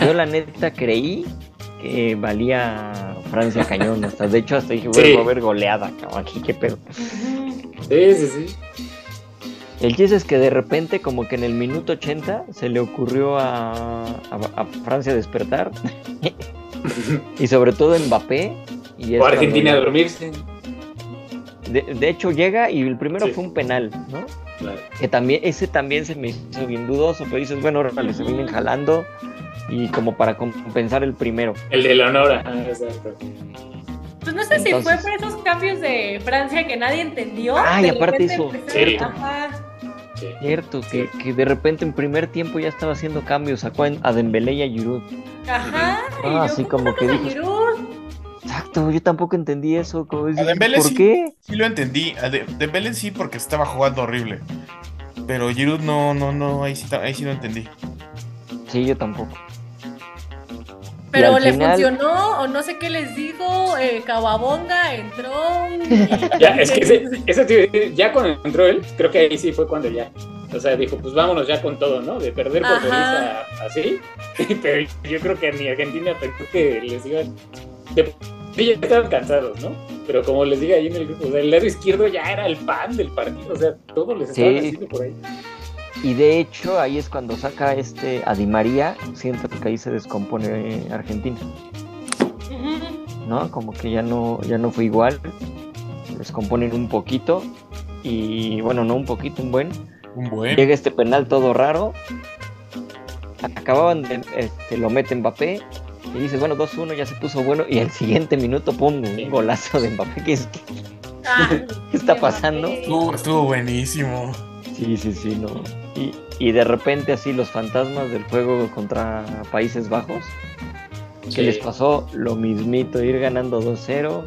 yo la neta creí que valía Francia cañón, hasta, de hecho hasta dije, Sí. bueno, va a haber goleada, cabrón, aquí qué pedo. Sí, sí, sí. El chiste es que de repente, como que en el minuto 80, se le ocurrió a, a- a Francia despertar. *laughs* y sobre todo Mbappé. Y O Argentina a dormirse. De, de hecho, llega y el primero Sí. fue un penal, ¿no? Claro. Que también, ese también se me hizo bien dudoso, pero dices, bueno, órale, se vienen jalando. Y como para compensar el primero. El de la honor. ajá, exacto. Pues no sé si fue por esos cambios de Francia que nadie entendió. Ah, y aparte eso. Sí. Sí. Cierto, que, que de repente en primer tiempo ya estaba haciendo cambios. Sacó en- a Dembélé y a Giroud. Ajá. Ah, así ¿cómo como que a Giroud? Exacto, yo tampoco entendí eso. Como Dembélé ¿Por sí. qué? Sí lo entendí. A De, Dembélé sí porque estaba jugando horrible. Pero Giroud no, no, no, ahí sí, ahí sí lo entendí. Sí, yo tampoco. Pero le final- funcionó o no sé qué les digo. Eh, Cababonga entró. y- *laughs* Ya, es que ese, ese te iba a decir, ya cuando entró él, creo que ahí sí fue cuando ya. O sea, dijo, pues vámonos ya con todo, ¿no? De perder por Ajá. feliz a- así. *laughs* Pero yo creo que ni Argentina pensó que les iban. De, sí, ya estaban cansados, ¿no? Pero como les digo ahí en el grupo, o sea, el lado izquierdo ya era el pan del partido. O sea, todo les estaban Sí. haciendo por ahí. Y de hecho, ahí es cuando saca este a Di María. Siento que ahí se descompone Argentina. ¿No? Como que ya no, ya no fue igual. Descomponen un poquito. Y bueno, no un poquito, un buen. Un buen. Llega este penal todo raro. Acababan de. Este, lo mete Mbappé. Y dices, bueno, 2-1 ya se puso bueno. Y al siguiente minuto, pum, un golazo de Mbappé. ¿Qué, es, qué, Ah, *laughs* qué está pasando? Estuvo, estuvo buenísimo. Sí, sí, sí, no. Y, y de repente así los fantasmas del juego contra Países Bajos. Sí. que les pasó lo mismito, ir ganando 2-0,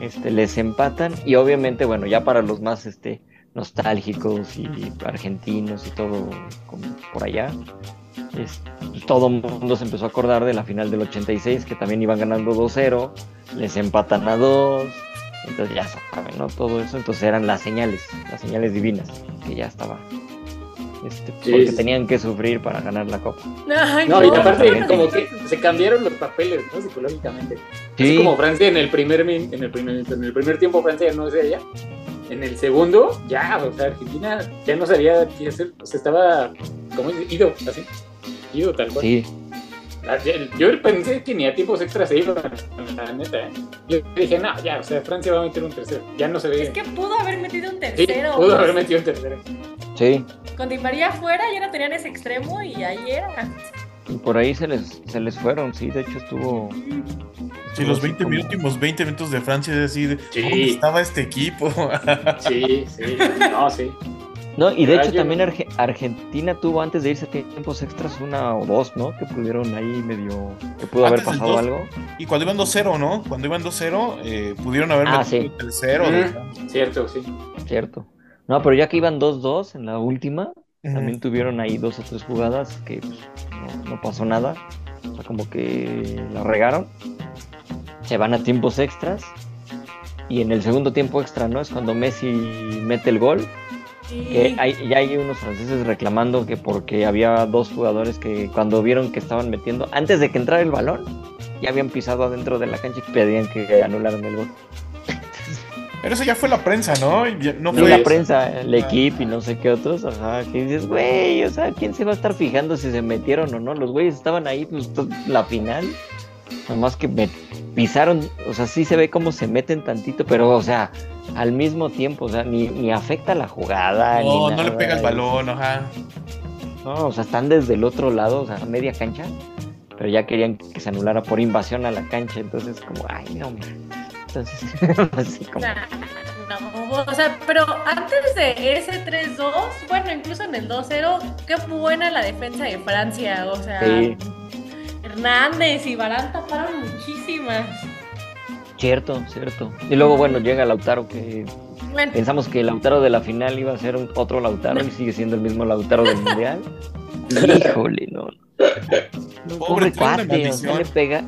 este, les empatan y obviamente, bueno, ya para los más este, nostálgicos y argentinos y todo como por allá, es- todo el mundo se empezó a acordar de la final del 86, que también iban ganando 2-0, les empatan a 2, entonces ya saben, ¿no? Todo eso, entonces eran las señales, las señales divinas, que ya estaba. Este, Sí, porque sí. tenían que sufrir para ganar la copa. Ay, No, y aparte, no. como que se cambiaron los papeles, ¿no? Psicológicamente. Así Sí. como Francia en el primer min- en el primer, en el primer tiempo Francia no es ella. En el segundo, ya, o sea, Argentina ya no sabía qué hacer. O sea, estaba como ido, así. Ido tal cual. Sí, Ah, Yo pensé que ni a tiempos extras se iban, la neta, ¿eh? Yo dije, no, ya, o sea, Francia va a meter un tercero. Ya no se ve. Es que pudo haber metido un sí, tercero. pudo haber metido un tercero. Sí. Con Di María afuera ya no tenían ese extremo y ahí era. Y por ahí se les, se les fueron, sí, de hecho estuvo. Sí, estuvo los así 20 como- últimos 20 minutos de Francia es decir, Sí. ¿dónde estaba este equipo? *laughs* Sí, sí, no, sí. No, y de hecho yo- también Arge- Argentina tuvo antes de irse a tiempos extras una o dos, ¿no? Que pudieron ahí medio. que pudo haber Antes del pasado dos. algo. y cuando iban 2-0, ¿no? Cuando iban 2-0, eh, pudieron haber Ah, metido sí. el tercero. Ujú, Cierto, sí. Cierto. No, pero ya que iban 2-2 en la última, también tuvieron ahí dos o tres jugadas que pues, no, no pasó nada. O sea, como que la regaron. Se van a tiempos extras. Y en el segundo tiempo extra, ¿no? Es cuando Messi mete el gol. Que hay, ya hay unos franceses reclamando que porque había dos jugadores que cuando vieron que estaban metiendo, antes de que entrara el balón, ya habían pisado adentro de la cancha y pedían que anularan el gol. Pero eso ya fue la prensa, ¿no? Ya no fue. la prensa, el equipo y no sé qué otros, ajá, que dices, güey, o sea, ¿quién se va a estar fijando si se metieron o no? Los güeyes estaban ahí, pues, la final, nomás que me pisaron, o sea, sí se ve cómo se meten tantito, pero, o sea, al mismo tiempo, o sea, ni, ni afecta la jugada, No, ni no le nada, pega el balón, ajá. No, o sea, están desde el otro lado, o sea, media cancha, pero ya querían que se anulara por invasión a la cancha, entonces como, ay, no. *laughs* Así como, No, o sea, pero antes de ese 3-2, bueno, incluso en el 2-0, qué buena la defensa de Francia, o sea, Sí. Hernández y Barán taparon muchísimas. cierto, cierto. Y luego, bueno, llega Lautaro que Bueno, Pensamos que el Lautaro de la final iba a ser un- otro Lautaro y sigue siendo el mismo Lautaro del Mundial. *laughs* Híjole, no. No, Pobre, pobre trae una cuate, o sea, maldición. le pega,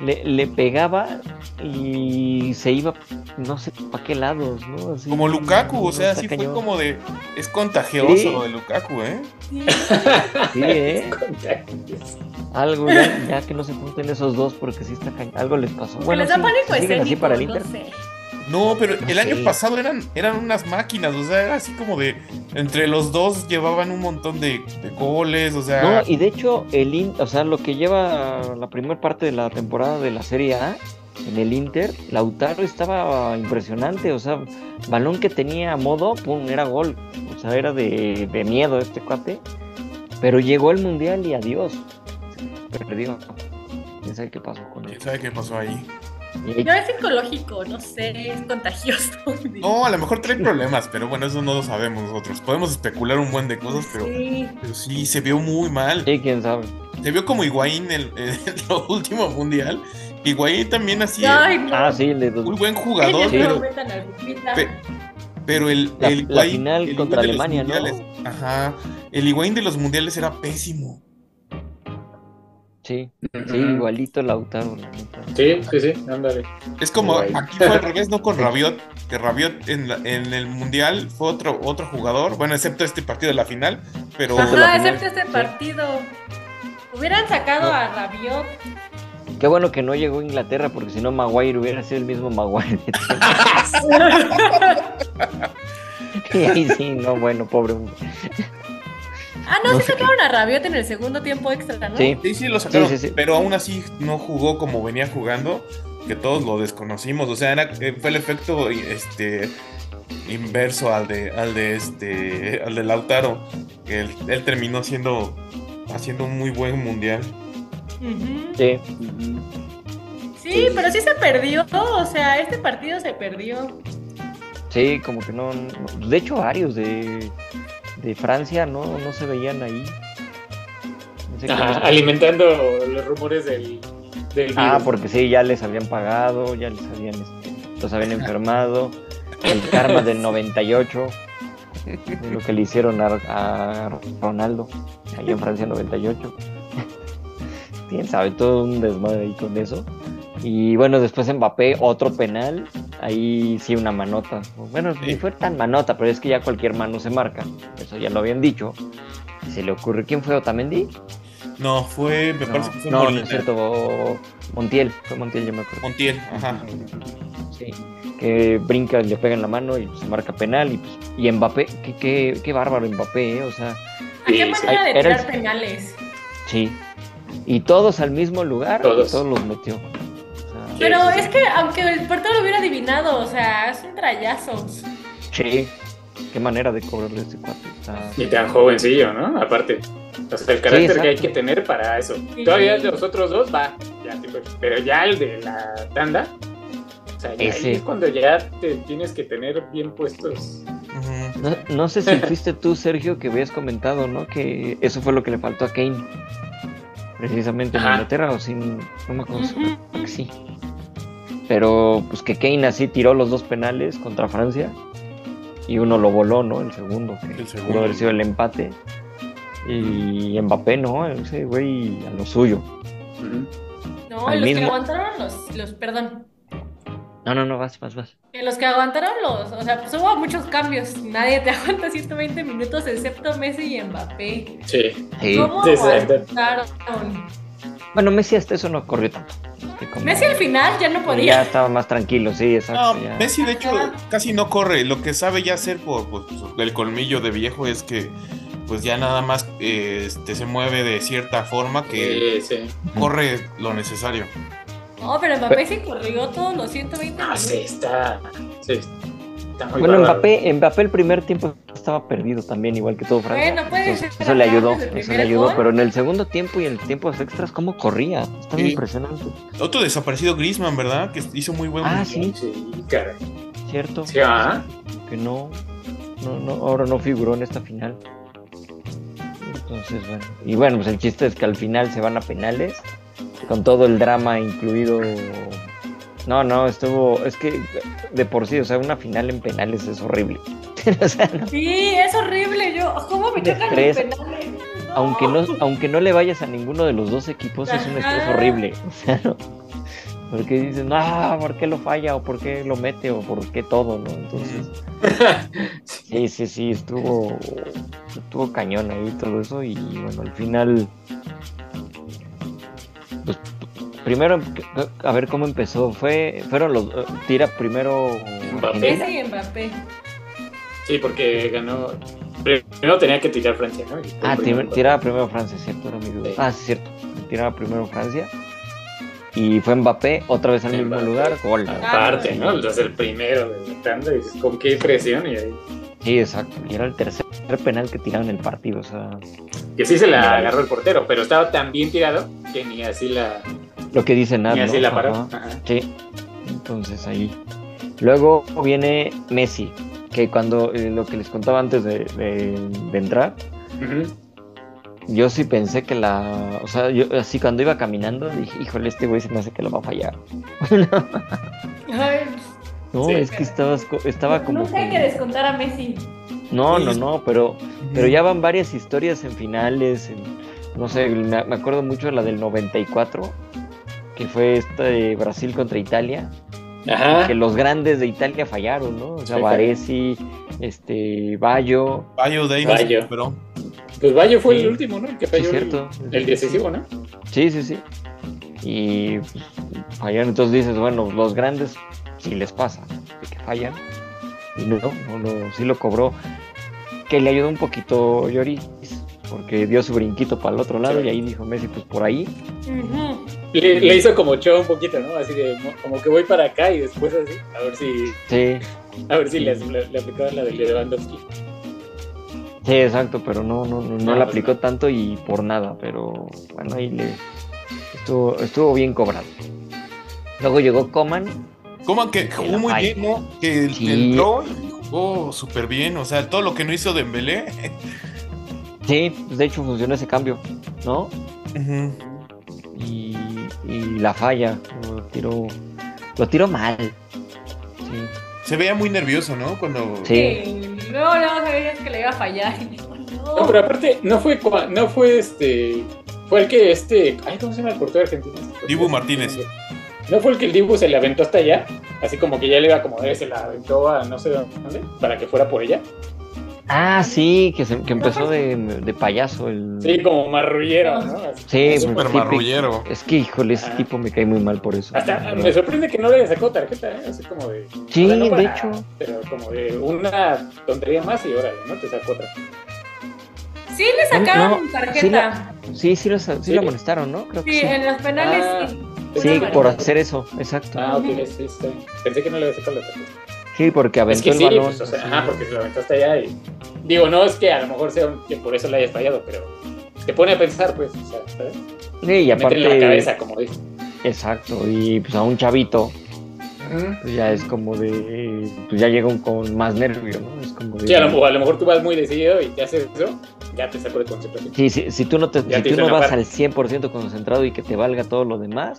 le, le pegaba y se iba, no sé para qué lados, ¿no? Así, Como Lukaku, o sea, está sí fue como de. Es contagioso Sí. lo de Lukaku, ¿eh? sí. Sí, ¿eh? *laughs* Algo ya, ya que no se junten esos dos porque sí está cañón. Algo les pasó. Bueno, les da sí, pánico así para el no Inter. sé. No, pero el año pasado eran, eran unas máquinas, o sea, era así como de. Entre los dos llevaban un montón de, de goles, o sea. No, y de hecho, el In- o sea, lo que lleva la primera parte de la temporada de la Serie A en el Inter, Lautaro estaba impresionante, o sea, balón que tenía a modo, pum, era gol, o sea, era de, de miedo este cuate, pero llegó el Mundial y adiós, perdió. ¿Quién sabe qué pasó con él? ¿Quién sabe qué pasó ahí? No es psicológico, no sé, es contagioso. *laughs* No, a lo mejor trae problemas, pero bueno, eso no lo sabemos nosotros. Podemos especular un buen de cosas, pero, Sí. pero sí, se vio muy mal. Sí, quién sabe. Se vio como Higuaín en, *laughs* en el último mundial. Higuaín también así, Ay, no. Ah, sí, le muy buen jugador, Ay, sí. pero, pe- pero el, La- el la Higuaín- final el contra Higuaín Alemania, ¿no? Ajá, el Higuaín de los mundiales era pésimo. Sí, sí, igualito Lautaro, la neta. Sí, sí, sí, ándale. Es como aquí fue al revés, no con Rabiot, que Rabiot en, la- en el mundial fue otro, otro jugador, bueno, excepto este partido de la final, pero Ajá, final, excepto este partido. Hubieran sacado No. a Rabiot. Qué bueno que no llegó a Inglaterra, porque si no Maguire hubiera sido el mismo Maguire. y ahí *laughs* *laughs* sí, no, bueno, pobre hombre. Ah, no, No sí sacaron a Rabiot en el segundo tiempo extra, ¿no? Sí, Sí, sí, lo sacaron, Sí, sí, sí. pero aún así no jugó como venía jugando, que todos lo desconocimos. O sea, era, eh, fue el efecto este inverso al de, al de este, al de Lautaro. que Él, él terminó siendo haciendo un muy buen mundial. Sí. Sí, pero sí se perdió. O sea, este partido se perdió. Sí, como que no, no- De hecho, varios de, de Francia no, no se veían ahí. No sé qué Ajá, les- alimentando los rumores del, del Ah, porque sí, ya les habían pagado, ya les habían, este, los habían enfermado. El karma del 98, de lo que le hicieron a, a Ronaldo, ahí en Francia 98. *laughs* Quién sabe, todo un desmadre ahí con eso. Y bueno, después Mbappé, otro penal, ahí sí una manota. Bueno, ni fue tan manota, pero es que ya cualquier mano se marca, eso ya lo habían dicho. Y se le ocurre, ¿quién fue Otamendi? No, fue, me No, parece que fue no, es cierto, Montiel, fue Montiel, yo me acuerdo. Montiel, ajá. Sí, que brinca, le pega en la mano y se marca penal. Y, pues, y Mbappé, qué, qué, qué bárbaro Mbappé, ¿eh? o sea, ¿A qué manera de el- tirar penales? sí. Y todos al mismo lugar, Todos. y todos los metió. Pero es que aunque el portero lo hubiera adivinado, o sea, es un trayazo. sí, qué manera de cobrarle ese cuate. Está- Y tan jovencillo, ¿no? Aparte. O sea, el carácter que hay que tener para eso. Sí. Todavía de los otros dos va. Ya, tipo, pero ya el de la tanda. O sea, ya es cuando ya te tienes que tener bien puestos. No, no sé si fuiste tú, Sergio, que habías comentado, ¿no? Que eso fue lo que le faltó a Kane. Precisamente en Ajá. Inglaterra, o sin. No me acuerdo. Sí. Pero pues que Kane así tiró los dos penales contra Francia. Y uno lo voló, ¿no? El segundo. Que El segundo. Pudo haber sido el empate. Y Mbappé, ¿no? Ese güey a lo suyo. No, Al los que aguantaron los, los, perdón. No, no, no, vas, vas, vas. Que los que aguantaron los, o sea, pues hubo muchos cambios. Nadie te *laughs* aguanta 120 minutos excepto Messi y Mbappé. Sí. Sí. ¿Cómo Sí, sí, aguantaron? Bueno, Messi hasta eso no corrió tanto. Es que como- Messi al final ya no Ya podía. estaba más tranquilo, sí, exacto. No, ya. Messi de hecho casi no corre. Lo que sabe ya hacer por pues, el colmillo de viejo es que pues ya nada más eh, este, se mueve de cierta forma que Sí, sí. corre lo necesario. No, pero Mbappé sí corrió todos los 120 Ah, minutos. sí, está. Sí, está Bueno. Mbappé, Mbappé el primer tiempo estaba perdido también, igual que todo Francia. Bueno, puede Entonces, ser, eso le ayudó, eso le ayudó, gol. pero en el segundo tiempo y en el tiempo extras, ¿cómo corría? Está Sí. impresionante. Otro desaparecido Griezmann, ¿verdad? Que hizo muy buen Ah, sí, Sí, caray. cierto. Sí, ah. Que no, no, no, ahora no figuró en esta final. Entonces, bueno. Y bueno, pues el chiste es que al final se van a penales, con todo el drama incluido. No, no, estuvo, es que de por sí, o sea, una final en penales es horrible. *laughs* O sea, no- Sí, es horrible. Yo, ¿cómo me chocan los penales? aunque no, aunque no le vayas a ninguno de los dos equipos, es un estrés horrible. O sea, ¿no? Porque dices, no, ¿por qué lo falla? ¿O por qué lo mete? ¿O por qué todo? ¿no? Entonces, sí, sí, sí, estuvo, estuvo cañón ahí todo eso. Y bueno, al final, pues primero, a ver cómo empezó. Fue, fueron los, tira primero Mbappé. Y Mbappé. Sí, porque ganó. Primero tenía que tirar Francia, ¿no? Ah, primero. tiraba primero Francia, cierto, era mi duda. Sí. Ah, sí, cierto. Tiraba primero Francia. Y fue Mbappé, otra vez al mismo lugar, gol. Aparte, ¿no? Entonces el primero de ¿con qué presión? Y ahí. Sí, exacto. Y era el tercer penal que tiraron en el partido. O sea, Que sí se la agarró el portero, pero estaba tan bien tirado que ni así la, lo que dice Nat, ni así ¿no? la paró. Ajá. Ajá. Sí. Entonces ahí. Luego viene Messi, que cuando eh, lo que les contaba antes de, de- de entrar, Ujú. yo sí pensé que la. O sea, yo así cuando iba caminando dije, híjole, este güey se me hace que lo va a fallar. *laughs* Ay, No, Sí. es que estabas co- estaba como. Nunca hay que- descontar a Messi. No, no, no, pero, pero ya van varias historias en finales. en- no sé, me, me acuerdo mucho de la del 94, que fue esta de Brasil contra Italia. Ajá. Que los grandes de Italia fallaron, ¿no? O sea, Sí, Baresi, este, Bayo. Bayo no se Bayo. recuperó. Pues Bayo fue Sí. el último, ¿no? El que Sí, falló el- cierto. el, decisivo, ¿no? Sí, sí, sí. Y pues, fallaron. Entonces dices, bueno, los grandes sí les pasa, de que fallan. Y no, no, no, sí lo cobró. Que le ayudó un poquito Lloris, porque dio su brinquito para el otro lado Sí. y ahí dijo Messi, pues por ahí. Ujú. Le, le hizo como show un poquito, ¿no? Así de, mo- como que voy para acá y después así, a ver si, Sí, a ver si le, le, le aplicaban la de Lewandowski. sí, exacto, pero no, no, no, no No, le pues aplicó no. tanto y por nada, pero bueno, ahí le estuvo, estuvo bien cobrado. Luego llegó Coman, Coman que jugó muy bien, ¿no? Que Sí. entró y jugó súper bien. O sea, todo lo que no hizo Dembélé. *laughs* sí, pues, de hecho funcionó ese cambio, ¿no? Ujú. Y, y la falla, lo tiró, lo tiró mal. Sí, Se veía muy nervioso, ¿no? Cuando. Sí. Luego, luego sabías que le iba a fallar. *laughs* No. No, pero aparte, no fue, no fue este, fue el que este, ay, ¿cómo se llama el portero argentino? Dibu Martínez. ¿No fue el que el Dibu se le aventó hasta allá? Así como que ya le iba a acomodar y se la aventó a no sé dónde, para que fuera por ella. Ah, sí, que, se- que empezó de, de payaso el... Sí, como marrullero, ¿no? Sí, Súper pues, marrullero. Es que, híjole, ese Ah. tipo me cae muy mal por eso. Hasta me sorprende que no le sacó tarjeta, ¿eh? Así como de. Sí, o sea, no de hecho. Pero como de una tontería más y órale, ¿no? Te sacó otra. Sí le sacaron No, tarjeta. sí la- Sí, sí, lo, sí ¿Sí? lo amonestaron, ¿no? Creo que Sí, en los penales Ah. sí. Por hacer eso, exacto. Ah, ok, sí, sí. Pensé que no le había sacado la tarjeta. Sí, porque aventó Es que el sí, balón. pues, o sea, ajá, porque se lo aventó hasta allá y. Digo, no es que a lo mejor sea un- que por eso le hayas fallado, pero te pone a pensar, pues, o sea, ¿sabes? Sí, y aparte... en la cabeza, como dice. Exacto, y pues a un chavito, pues ya es como de... Pues ya llega un- con más nervio, ¿no? Es como de... Sí, a lo, a lo mejor tú vas muy decidido y te haces eso, ya te saco de concentración. Sí, sí, si tú no, te, si te tú no vas al 100% concentrado y que te valga todo lo demás,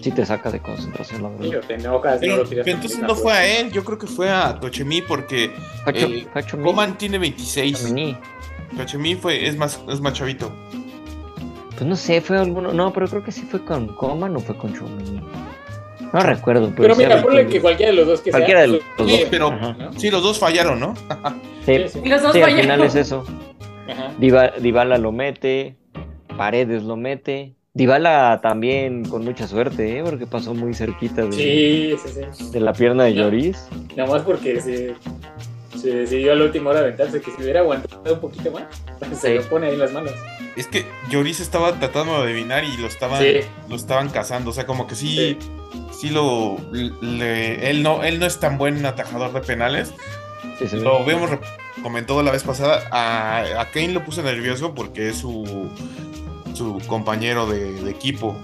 sí te saca de concentración, la verdad. o te enojas, no Pero, lo tiras pero con entonces no fue a él, yo creo que fue a Tochemi porque eh, Coman tiene 26. Mini. Tochemi fue, es más, es más chavito. Pues no sé, fue alguno. No, pero creo que sí fue con Coman o fue con Chomini. No recuerdo, pero, Pero sí mira, ponle que- que cualquiera de los dos que Cualquiera sea, de los pues, dos, sí, pero- Ajá. ¿no? Sí, los dos fallaron, ¿no? *laughs* Sí, Sí, sí. Y los dos sí, al fallaron. final es eso. Ajá. Diva- Dybala lo mete, Paredes lo mete. Dybala también con mucha suerte, ¿eh? porque pasó muy cerquita de, Sí, sí, sí. de la pierna de. Lloris. Nada más porque se, se decidió a la última hora aventarse, que si hubiera aguantado un poquito más, *laughs* se lo pone ahí en las manos. Es que Lloris estaba tratando de adivinar y lo estaban, Sí. lo estaban cazando. O sea, como que sí, Sí. sí lo. le- él, no, él no es tan buen atajador de penales. Sí. Lo habíamos comentado la vez pasada. A, a Kane lo puso nervioso porque es su, su compañero de, de equipo.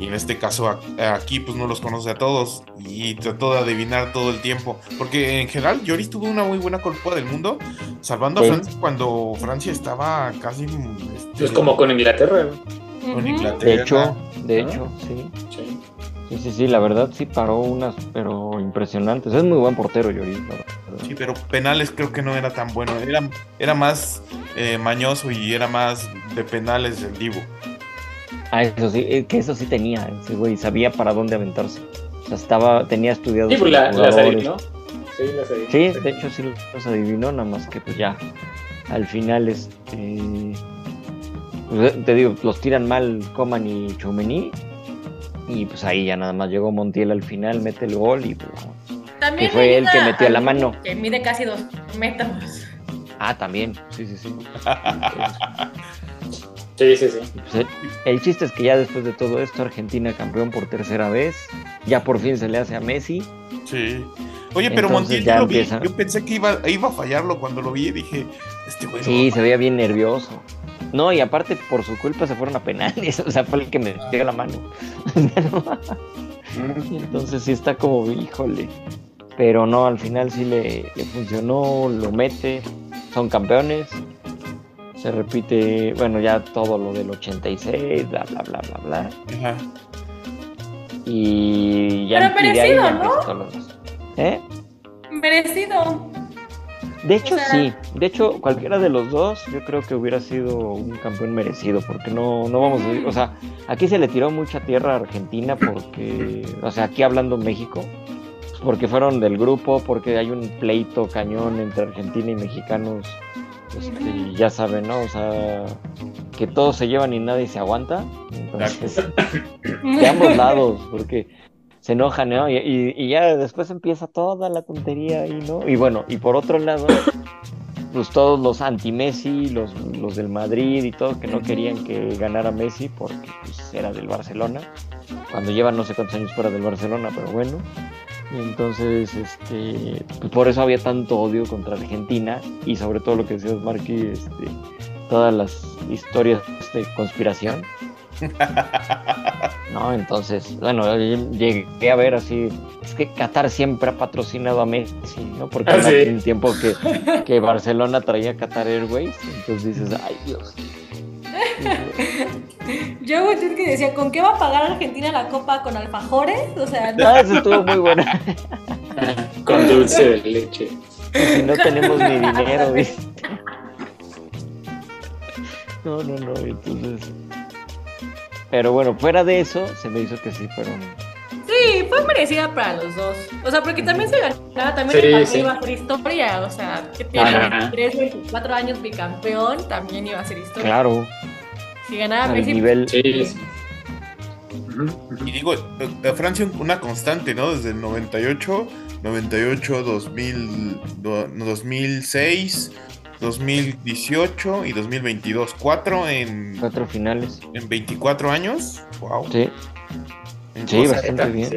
Y en este caso aquí pues no los conoce a todos. Y trató de adivinar todo el tiempo. Porque en general Lloris tuvo una muy buena Copa del Mundo. Salvando Sí. a Francia cuando Francia estaba casi... este, Pues como con Inglaterra. ¿no? con. Inglaterra. De hecho, de ¿no? hecho, sí. Sí. Sí, sí, sí, la verdad sí paró unas, pero impresionantes. Es muy buen portero, Lloris. la verdad. Sí, pero penales creo que no era tan bueno. Era, era más eh, mañoso y era más de penales el Divo. Ah, eso sí, es que eso sí tenía, ese güey, sabía para dónde aventarse. O sea, estaba, tenía estudiado Sí, pues la, las adivinó. Sí, las adivinó. Sí, de hecho sí los adivinó, nada más que pues ya al final este pues, te digo, los tiran mal Coman y Chomení y pues ahí ya nada más llegó Montiel al final, mete el gol y pues, También que fue él que metió la mano. Que mide casi dos metros. ah, también, sí, sí, sí. *laughs* Sí, sí, sí. Pues, el, el chiste es que ya después de todo esto Argentina campeón por tercera vez, ya por fin se le hace a Messi. Sí. Oye, pero Entonces Montiel ya yo lo vi. Yo pensé que iba, iba a fallarlo cuando lo vi y dije, este güey. Sí, no. se veía bien nervioso. No, y aparte por su culpa se fueron a penales, *laughs* o sea, fue el que me dio la mano. *laughs* Entonces sí está como, híjole. Pero no, al final sí le, le funcionó, lo mete, son campeones. Se repite, bueno, ya todo lo del 86, bla, bla, bla, bla, bla. Ajá. Y ya Pero merecido, ya ¿no? ¿Eh? Merecido. De hecho, O sea- sí. De hecho, cualquiera de los dos, yo creo que hubiera sido un campeón merecido, porque no, no vamos a decir, o sea, aquí se le tiró mucha tierra a Argentina porque, o sea, aquí hablando México, porque fueron del grupo, porque hay un pleito cañón entre Argentina y mexicanos, y ya saben, ¿no? O sea, que todos se llevan y nadie se aguanta. Entonces, de ambos *laughs* lados, porque se enojan, ¿no? Y, y- y ya después empieza toda la tontería ahí, ¿no? Y bueno, y por otro lado, pues todos los anti-Messi, los, los del Madrid y todo, que no querían que ganara Messi porque pues, era del Barcelona, cuando lleva no sé cuántos años fuera del Barcelona, pero bueno. Entonces, este, pues por eso había tanto odio contra Argentina y sobre todo lo que decías, Marky, este, todas las historias de conspiración. *laughs* No, entonces, bueno, llegué a ver así, es que Qatar siempre ha patrocinado a Messi, ¿no? Porque Ah, sí. un tiempo que, *laughs* que Barcelona traía Qatar Airways, entonces dices, ay Dios. *laughs* Yo güey, es que decía, ¿con qué va a pagar Argentina la copa? ¿Con alfajores? O sea, no. No, eso estuvo muy bueno. *laughs* Con dulce de leche. si no tenemos ni dinero, dice. No, no, no, entonces. Pero bueno, fuera de eso, se me hizo que sí fueron. Sí, fue merecida para los dos. O sea, porque también se ganaba, también Sí, el sí. iba a ser historia. O sea, que tiene Ajá. 23, 24 años bicampeón, también iba a ser historia. Claro, Si ganaba al nivel. Sí, sí. Y digo, Francia una constante, ¿no? Desde el 98, 98, 2000, do- 2006, 2018 y 2022. Cuatro en, Cuatro finales. en 24 años. Wow. Sí, Sí, bastante bien.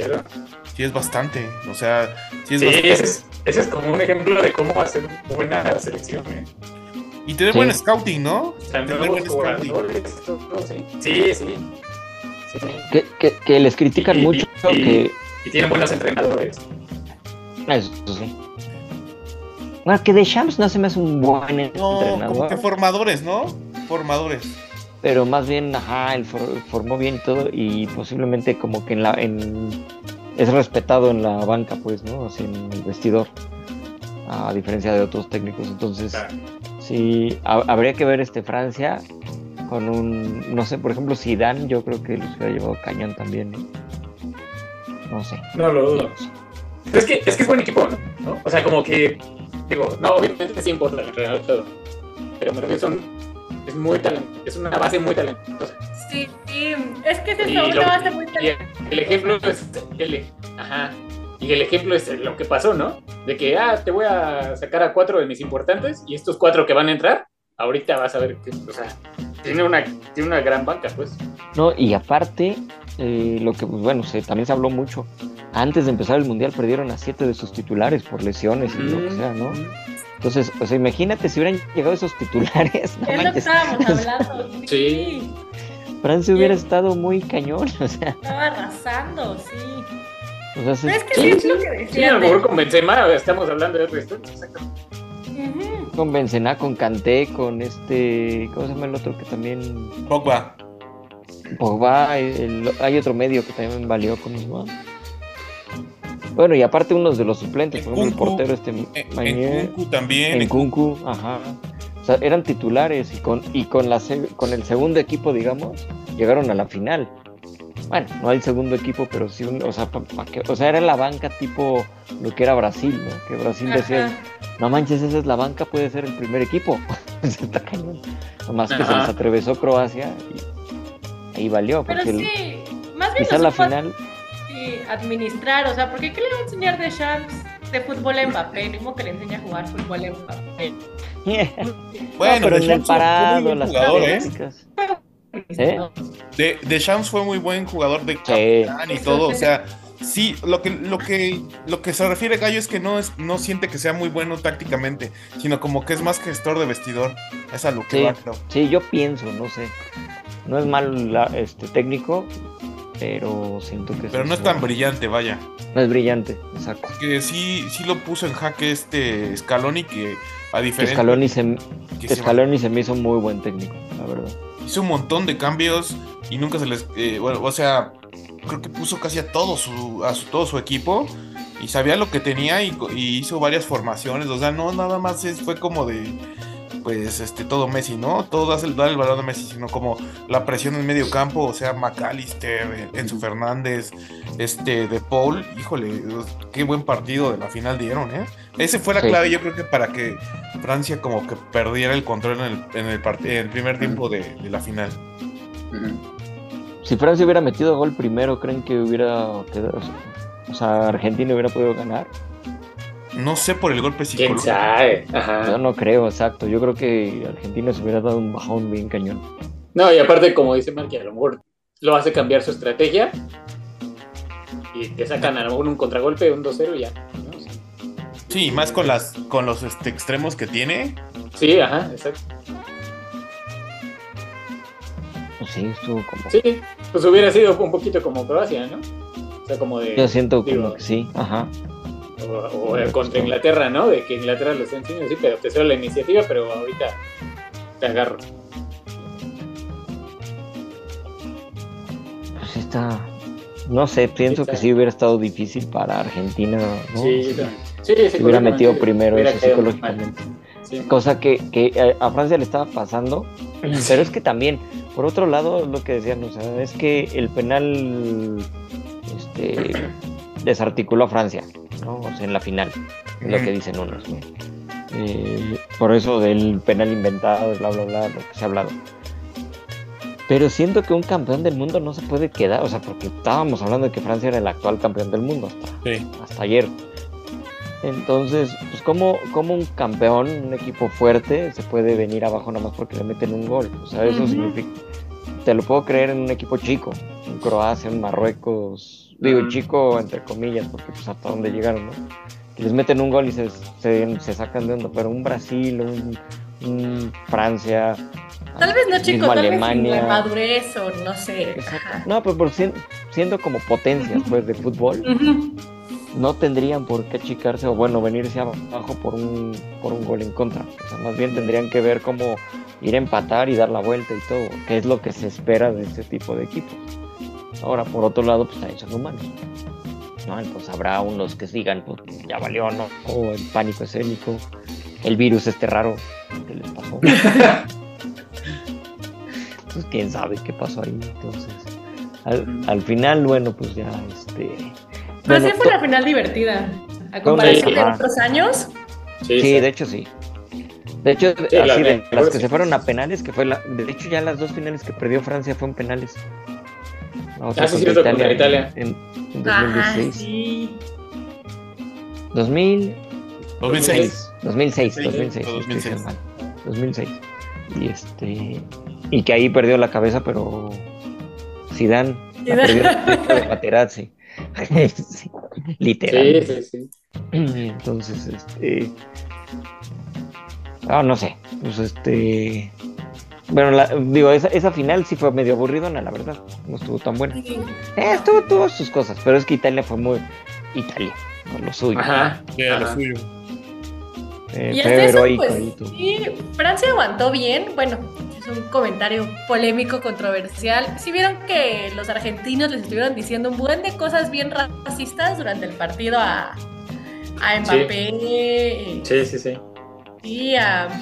Sí, es bastante. O sea, sí es Sí, bastante. ese es, ese es como un ejemplo de cómo hacer buena selección, ¿eh? Y tener Sí. buen scouting, ¿no? Tener buen scouting. sí. Sí, sí. Sí. que, que, que les critican Y- mucho y- que. Y tienen buenos entrenadores. Eso sí. Bueno, que de Shams no se me hace un buen No, como entrenador, que formadores, ¿no? Formadores. pero más bien, ajá, él for- formó bien y todo y posiblemente como que en la en es respetado en la banca, pues, ¿no? Así en el vestidor, a diferencia de otros técnicos. Entonces, Claro. Sí, ha- habría que ver este Francia con un, no sé, por ejemplo, Zidane, yo creo que los hubiera llevado cañón también, ¿no? no sé. No lo dudo. Es que, es que es buen equipo, ¿no? O sea, como que, digo, no, obviamente sí importa el entrenador todo. Pero me refiero, son, es muy talent, es una base muy talentosa. Sí, sí. Es que es eso, una base muy talentosa. el ejemplo es el, ajá, y el ejemplo es lo que pasó, ¿no? De que, ah, te voy a sacar a cuatro de mis importantes y estos cuatro que van a entrar, ahorita vas a ver que, o sea, tiene una, tiene una gran banca, pues. No, y aparte, eh, lo que, pues, bueno, se, también se habló mucho. Antes de empezar el mundial perdieron a siete de sus titulares por lesiones y lo que sea, ¿no? Entonces, o sea, imagínate si hubieran llegado esos titulares. *laughs* No Es lo que estábamos *laughs* hablando. Sí. Francia hubiera estado muy cañón. *laughs* O sea, Estaba arrasando, sí. O sea, se- Es que Sí, sí, es sí. lo que Sí, a lo mejor con Benzema estamos hablando de otra historia. Exactamente. Ujú. con Benzema, con Kanté, con este, ¿cómo se llama el otro que también? Pogba. Pogba, el- hay otro medio que también valió con ¿no? Bueno, y aparte unos de los suplentes, por ejemplo, el portero este En, en Kunku también. en Kunku, ajá. O sea, eran titulares y con y con la con el segundo equipo, digamos, llegaron a la final. Bueno, no al segundo equipo, pero sí, un- o sea, pa- pa' que- o sea, era la banca tipo lo que era Brasil, ¿no? Que Brasil decía, Ajá. no manches, esa es la banca, puede ser el primer equipo. *laughs* Está cañón. Nomás que se les atravesó Croacia y ahí valió. Pero Porque el- sí, más bien quizá la final, sí, administrar, o sea, porque ¿qué le va a enseñar de Champs de fútbol a Mbappé? Mismo que le enseña a jugar fútbol a Mbappé. *laughs* Bueno, no, pero en el parado, las jugador, ¿eh? ¿Eh? De, Deschamps fue muy buen jugador de Sí. capitán y todo, o sea, sí, lo que, lo que, lo que se refiere Gallo es que no es, no siente que sea muy bueno tácticamente, sino como que es más gestor de vestidor. Es a lo que Sí. va, creo. Sí, yo pienso, no sé. No es mal este técnico, pero siento que Pero no es tan brillante, vaya. No es brillante, exacto. Que sí, sí lo puso en jaque este Scaloni, que a diferencia Scaloni se, que Scaloni se me hizo muy buen técnico, la verdad. Hizo un montón de cambios y nunca se les, eh, bueno, o sea, creo que puso casi a todo su, a su, todo su equipo y sabía lo que tenía y, y hizo varias formaciones, o sea, no nada más es- fue como de, pues, este, todo Messi, ¿no? Todo das el, el balón a Messi, sino como la presión en medio campo, o sea, McAllister, Enzo Fernández, este, De Paul, híjole, qué buen partido de la final dieron, ¿eh? Ese fue la Sí. clave, yo creo que para que Francia como que perdiera el control en el, en el, part- en el primer tiempo de, de la final. Si Francia hubiera metido gol primero, ¿creen que hubiera quedado? O sea, Argentina hubiera podido ganar. No sé por el golpe ¿Quién psicológico. sabe? Yo Ajá. no creo, exacto. Yo creo que Argentina se hubiera dado un bajón bien cañón. No, y aparte, como dice Marky, a lo mejor lo hace cambiar su estrategia y te sacan a lo mejor un contragolpe, un 2-0 y ya. ¿no? Sí. Sí, más con las con los este, extremos que tiene. Sí, ajá, exacto. Pues sí, estuvo como. Sí, pues hubiera sido un poquito como Croacia, ¿no? O sea, como de. Yo siento digo, como que sí, ajá. O, o contra Inglaterra, ¿no? De que Inglaterra lo está enseñando, sí, pero te cedo la iniciativa, pero ahorita te agarro. Pues está. No sé, pienso que sí hubiera estado difícil para Argentina, ¿no? Sí, sí, sí, hubiera metido primero Hubiera eso psicológicamente. Cosa que, que eh, a Francia le estaba pasando, pero es que también, por otro lado, lo que decían, o sea, es que el penal este, desarticuló a Francia, ¿no? O sea, en la final, es lo que dicen unos, ¿no? Eh, por eso del penal inventado, bla, bla, bla, lo que se ha hablado. Pero siento que un campeón del mundo no se puede quedar, o sea, porque estábamos hablando de que Francia era el actual campeón del mundo hasta Sí. hasta ayer. Entonces, pues como, como un campeón, un equipo fuerte, se puede venir abajo nada más porque le meten un gol. O sea, eso Ujú. significa, te lo puedo creer en un equipo chico, en Croacia, en Marruecos, digo chico entre comillas, porque pues hasta donde llegaron, ¿no? Que les meten un gol y se, se, se sacan de onda, pero un Brasil, un, un Francia. Tal vez no, chico, tal vez Alemania. la madurez o no sé. Exacto. No, pero por sien- siendo como potencias pues de fútbol, no tendrían por qué achicarse o bueno venirse abajo por un por un gol en contra o sea más bien tendrían que ver cómo ir a empatar y dar la vuelta y todo que es lo que se espera de este tipo de equipos ahora por otro lado pues también son humanos no entonces habrá unos que digan pues ya valió no o el pánico escénico el virus este raro que les pasó *laughs* pues quién sabe qué pasó ahí entonces al, al final bueno pues ya este Pero Bueno, sí fue una final divertida. A comparación de otros años. Sí, Sí, de hecho sí. De hecho, Sí, la- así de la- las que sí. se fueron a penales, que fue la. De hecho, ya las dos finales que perdió Francia fueron penales. Otra Ah, sí, contra cierto, contra Italia. En, en Ajá, 2016. sí. 2000, 2006. 2006, Sí, 2006, estoy 2006. diciendo mal. 2006. Y este y que ahí perdió la cabeza, pero Zidane la perdió de Materazzi. *laughs* Sí, literal. Sí, sí, sí. Entonces, este ah, no sé, pues este bueno, la- digo, esa, esa final sí fue medio aburridona, la verdad. No estuvo tan buena. Sí. Eh, estuvo tuvo sus cosas, pero es que Italia fue muy Italia, con lo suyo. Ajá. Sí, a lo Ajá. suyo. Eh, Y fue hasta eso, heroico pues, sí, Francia aguantó bien. Bueno, es un comentario polémico, controversial. Si vieron que los argentinos les estuvieron diciendo un buen de cosas bien racistas durante el partido a, a Mbappé eh, Sí, sí, sí.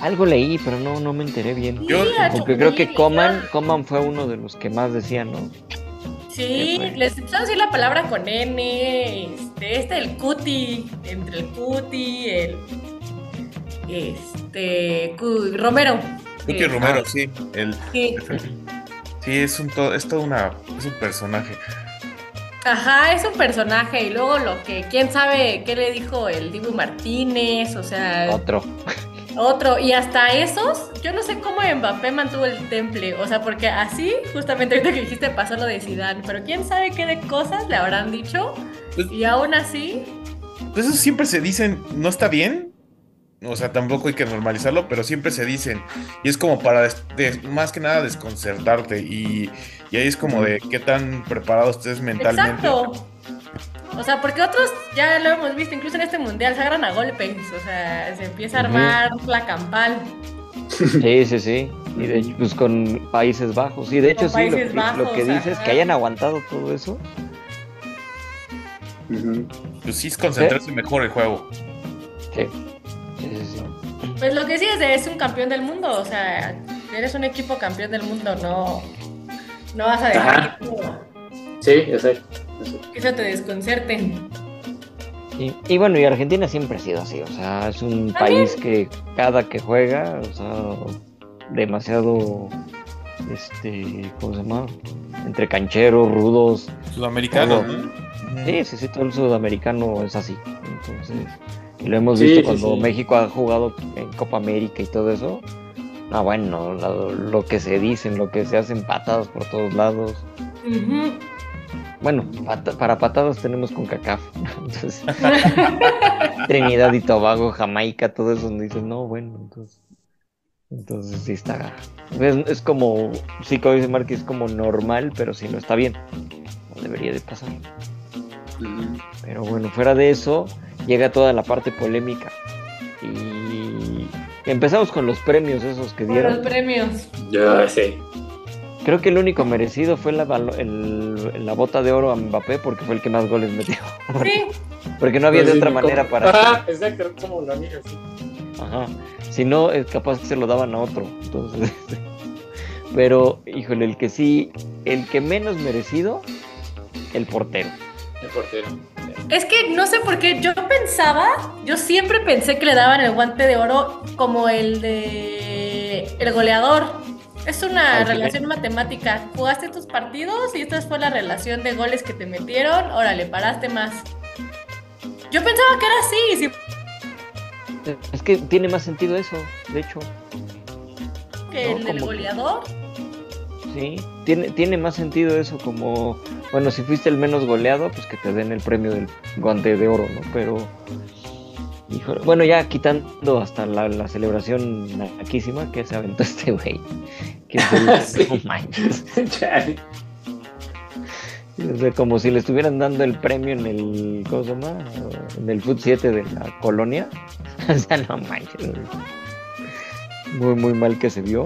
Algo leí, pero no, no me enteré bien. Yo- Porque creo que Coman, Coman fue uno de los que más decían, ¿no? Sí, les empezaron a decir la palabra con N, este, este, el cuti, entre el cuti, el, este, Cu- Romero. Cuti Eh, Romero, sí. El, sí. sí, es un todo, es todo una, es un personaje. Ajá, es un personaje y luego lo que, quién sabe qué le dijo el Dibu Martínez, o sea, Otro. Otro, y hasta esos, yo no sé cómo Mbappé mantuvo el temple, o sea, porque así, justamente ahorita que dijiste pasó lo de Zidane, pero quién sabe qué de cosas le habrán dicho, Pues- y aún así, Pues eso siempre se dicen, no está bien. O sea, tampoco hay que normalizarlo, pero siempre se dicen. Y es como para, más que nada, desconcertarte. Y, y ahí es como de qué tan preparados estés mentalmente. Exacto. O sea, porque otros ya lo hemos visto, incluso en este mundial, se agarran a golpes. O sea, se empieza a armar la campal. Sí, sí, sí. Y de hecho, pues con Países Bajos. Y de hecho, Con sí, lo, Países que- lo Bajos, que dices, ajá. que hayan aguantado todo eso. Pues sí es concentrarse mejor el juego. Sí. Sí, sí, sí. Pues lo que sí es, de- es un campeón del mundo. O sea, eres un equipo campeón del mundo, no, no vas a dejar Ajá. Sí, exacto. Que eso te desconcerte. Y, y bueno, y Argentina siempre ha sido así, o sea, es un país que cada que juega, o sea, demasiado, este, ¿cómo se llama? Entre cancheros, rudos. Sudamericano, Todo. ¿no? Sí, sí, sí, todo el sudamericano es así. Entonces, y lo hemos Sí, visto sí, cuando sí. México ha jugado en Copa América y todo eso. Ah, bueno, lo, lo que se dicen, lo que se hacen patadas por todos lados. Ujú. Bueno, pata- para patadas tenemos con CACAF. *laughs* Entonces, Trinidad y Tobago, Jamaica, todo eso donde dicen, no, bueno, entonces. Entonces sí está. Es, es como, sí, como dice Mark, es como normal, pero sí no está bien. No debería de pasar. Pero bueno, fuera de eso, llega toda la parte polémica. Y empezamos con los premios esos que Por los dieron. premios. Ya sé. Creo que el único merecido fue la, el- la bota de oro a Mbappé porque fue el que más goles metió. Sí, *laughs* Porque no había de Pues otra manera para. Ajá, exacto, como lo niegas. sí. Ajá. Si no, es capaz que se lo daban a otro. Entonces. *laughs* Pero, híjole, el que sí, el que menos merecido, el portero. El portero. Es que no sé por qué yo pensaba, yo siempre pensé que le daban el guante de oro como el de el goleador. Es una Al relación matemática. Jugaste tus partidos y esta fue la relación de goles que te metieron. Órale, paraste más. Yo pensaba que era así, sí, Es que tiene más sentido eso, de hecho. que No, el del goleador. Sí, tiene, tiene más sentido eso como, bueno, si fuiste el menos goleado, pues que te den el premio del guante de oro, ¿no? Pero, híjole, bueno, ya quitando hasta la, la celebración naquísima que se aventó *laughs* este güey. Que Sí. no manches. *laughs* Chale. O sea, como si le estuvieran dando el premio en el, ¿cómo se llama? En el Foot 7 de la colonia. *laughs* O sea, no manches. Muy, muy mal que se vio.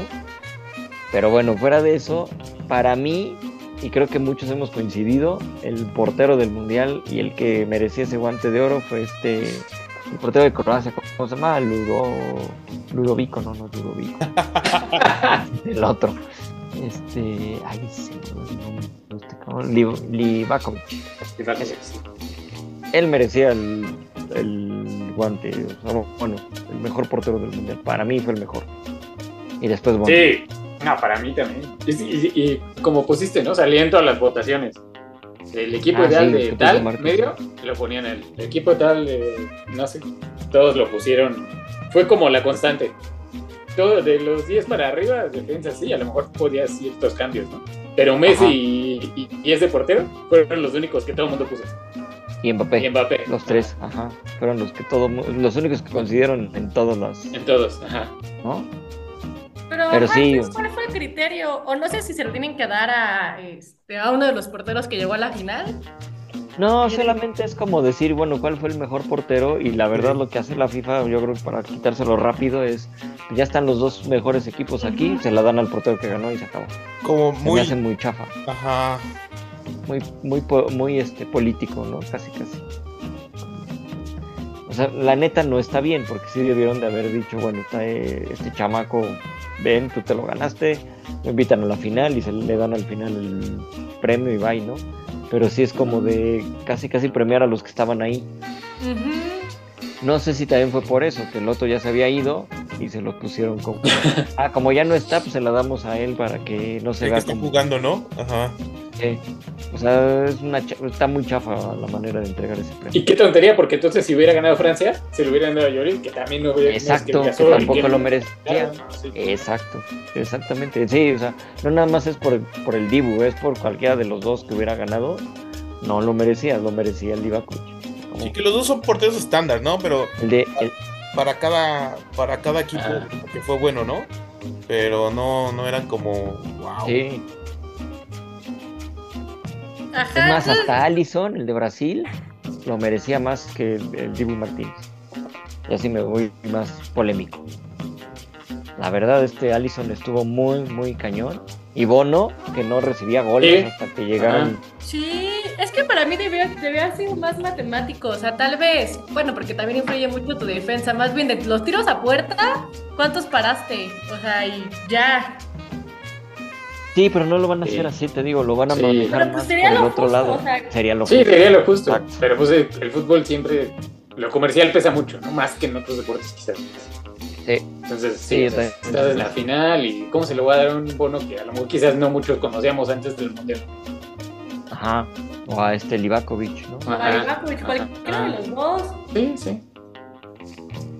Pero bueno, fuera de eso, para mí, y creo que muchos hemos coincidido, el portero del Mundial y el que merecía ese guante de oro fue este, el portero de Croacia, ¿cómo se llama? Ludo, Ludovico, no, no, Ludovico. *laughs* el otro. Este, ay, sí, no, Livakovic. A él merecía el, el guante, o sea, bueno, el mejor portero del mundial. Para mí fue el mejor. Y después, bueno, Sí, no, para mí también. Y, y- y como pusiste, ¿no? Salían todas las votaciones. El equipo Ah, sí, que de tal medio lo ponían él. El equipo tal, de, no sé, todos lo pusieron. Fue como la constante. Todo, de los 10 para arriba, defensa sí, a lo mejor podía ciertos cambios, ¿no? Pero Messi y, y, y ese portero fueron los únicos que todo el mundo puso. y Mbappé. Y Mbappé. Los tres, ajá. Fueron los que todo, los únicos que coincidieron en todas las, En todos, ajá. ¿no? Pero, sí. ¿cuál fue el criterio? O no sé si se lo tienen que dar a, este, a uno de los porteros que llegó a la final. No, solamente es como decir, bueno, cuál fue el mejor portero y la verdad lo que hace la FIFA, yo creo que para quitárselo rápido es, ya están los dos mejores equipos aquí, se la dan al portero que ganó y se acabó. Como Se me muy. hace muy chafa, Ajá. muy, muy, muy este, político, ¿no? Casi, casi. O sea, la neta no está bien, porque sí debieron de haber dicho, bueno, está eh, este chamaco, ven, tú te lo ganaste, lo invitan a la final y se le dan al final el premio y bye, ¿no? Pero sí es como de casi, casi premiar a los que estaban ahí. No sé si también fue por eso, que el otro ya se había ido y se lo pusieron como... *laughs* Ah, como ya no está, pues se la damos a él para que no se El que vea está como... jugando, ¿no? Ajá. Sí. O sea, es una cha- está muy chafa la manera de entregar ese premio. Y qué tontería, porque entonces si hubiera ganado Francia, se lo hubieran dado a Lloris, que también no hubiera. Exacto, que "Oye, tampoco ¿quién lo me- merecía. Claro, sí. Exacto, exactamente. Sí, o sea, no nada más es por, por el Dibu, es por cualquiera de los dos que hubiera ganado. No lo merecía, lo merecía el Livakovic. Sí, que los dos son porteros estándar, ¿no? Pero El de, el- para cada, para cada equipo como que fue bueno, ¿no? Pero no, no eran como. Wow. sí. Ajá, Es más, hasta Allison, el de Brasil, lo merecía más que el, Dibu Martínez. Y así me voy más polémico. La verdad, este Allison estuvo muy, muy cañón. Y Bono, que no recibía goles hasta que llegaron. Sí, es que para mí debió, debió haber sido más matemático, o sea, tal vez, bueno, porque también influye mucho tu defensa, más bien de los tiros a puerta, ¿cuántos paraste? O sea, y ya. Sí, pero no lo van a hacer Sí. así, te digo, lo van a Sí. manejar Pero, pues, más sería por el lo otro justo, lado. o sea- sería lo Sí, justo. sería lo justo. Exacto. Pero pues el, fútbol siempre. Lo comercial pesa mucho, ¿no? Más que en otros deportes, quizás. Sí. Entonces, Sí, sí, o sea, estás en la final y ¿cómo se le va a dar un bono que a lo mejor quizás no muchos conocíamos antes del mundial? Ajá. O a este Livakovic, ¿no? Ajá. A Ivakovic, cualquiera de los dos. Sí, sí.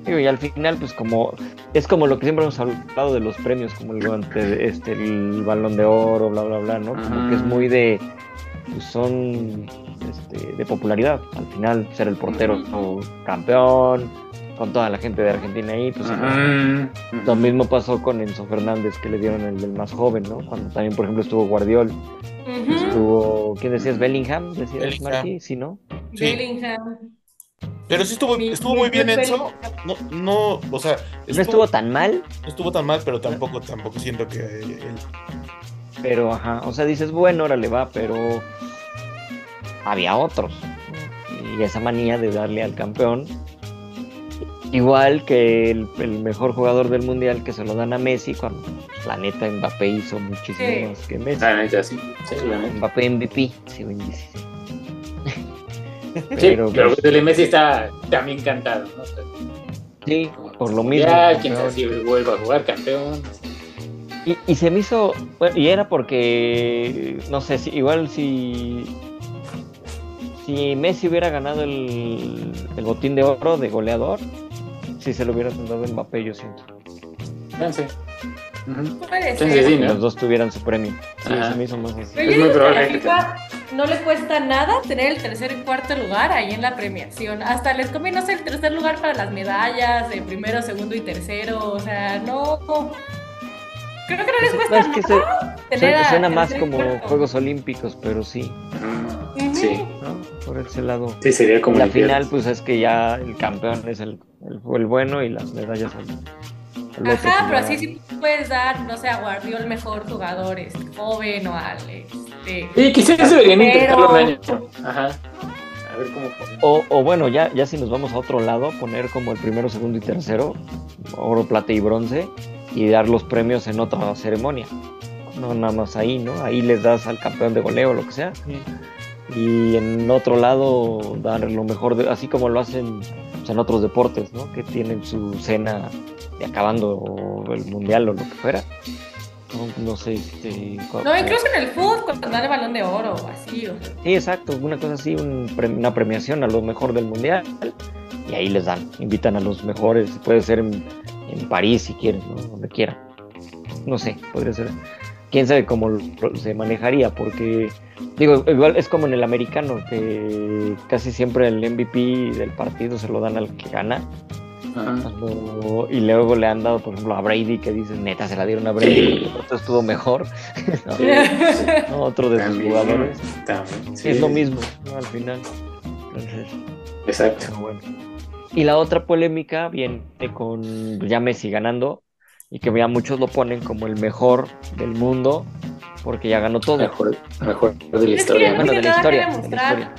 Y al final, pues como es como lo que siempre hemos hablado de los premios, como el guante, de- este, el balón de oro, bla, bla, bla, ¿no? Como que es muy de, pues, son este, de popularidad. Al final, ser el portero o campeón, con toda la gente de Argentina ahí, pues lo mismo pasó con Enzo Fernández, que le dieron el del más joven, ¿no? Cuando también, por ejemplo, estuvo Guardiol, Ujú. estuvo, ¿quién decías? Bellingham, decías Bellingham. Marquí, sí, ¿no? Sí. Bellingham. Pero sí estuvo, Mi- estuvo mi muy bien Enzo. No, no, o sea, No estuvo tan mal, no estuvo tan mal, pero tampoco, tampoco siento que él. Pero, ajá, o sea, dices, bueno, ahora le va, pero había otros. Y esa manía de darle al campeón, igual que el, el mejor jugador del mundial que se lo dan a Messi, cuando la neta Mbappé hizo muchísimo Sí. más que Messi. La neta, sí. Sí, la neta. Mbappé MVP, indeciso. Sí, Pero, pero pues, el Messi está también cantado, ¿no? Sí, por lo mismo. Ya, quién sabe si vuelva a jugar campeón. Y, y se me hizo, bueno, y era porque, no sé, si, igual si, si Messi hubiera ganado el, el botín de oro de goleador, si se lo hubieran dado a Mbappé, yo siento. Chance. Puede ser. sí, Los ¿no? dos tuvieran su premio. Sí, se me hizo más así. Es muy probable que FIFA no le cuesta nada tener el tercer y cuarto lugar ahí en la premiación. Hasta les conviene, no sé, el tercer lugar para las medallas, de primero, segundo y tercero. O sea, no. Creo que no les No, cuesta es que se- nada tener suena, más como cuarto. Juegos Olímpicos, pero sí. Sí, ¿no? Por ese lado. sí, sería como la final, pues es que ya el campeón es el, el, el bueno y las medallas al, al Ajá, pero así sí puedes dar, no sé, a Guardiol mejor jugador este, joven o al este. Sí, quizás deberían intentarlo un año. Ajá. A ver cómo ponen. O, o bueno, ya, ya si nos vamos a otro lado, poner como el primero, segundo y tercero, oro, plata y bronce, y dar los premios en otra ceremonia. No nada más ahí, ¿no? Ahí les das al campeón de goleo o lo que sea. y en otro lado dar lo mejor, de, así como lo hacen pues, en otros deportes, ¿no? Que tienen su cena de acabando el mundial o lo que fuera. No, no sé, este, No, incluso en el fútbol, cuando dan el balón de oro así. O sea. Sí, exacto, una cosa así, un una premiación a lo mejor del mundial y ahí les dan, invitan a los mejores, puede ser en, en París si quieren, ¿no? donde quieran. No sé, podría ser. Quién sabe cómo lo- se manejaría, porque digo, igual es como en el americano, que casi siempre el MVP del partido se lo dan al que gana. Cuando- y luego le han dado, por ejemplo, a Brady, que dices, neta, se la dieron a Brady, porque otro estuvo mejor. *laughs* ¿no? Sí, No, Otro de sus jugadores. también, sí, es lo sí, mismo, ¿no? Al final. Entonces, Exacto. bueno. Y la otra polémica viene con ya Messi ganando y que ya muchos lo ponen como el mejor del mundo porque ya ganó todo. Mejor, mejor de la historia. Bueno, de la historia, de la demostrar. historia.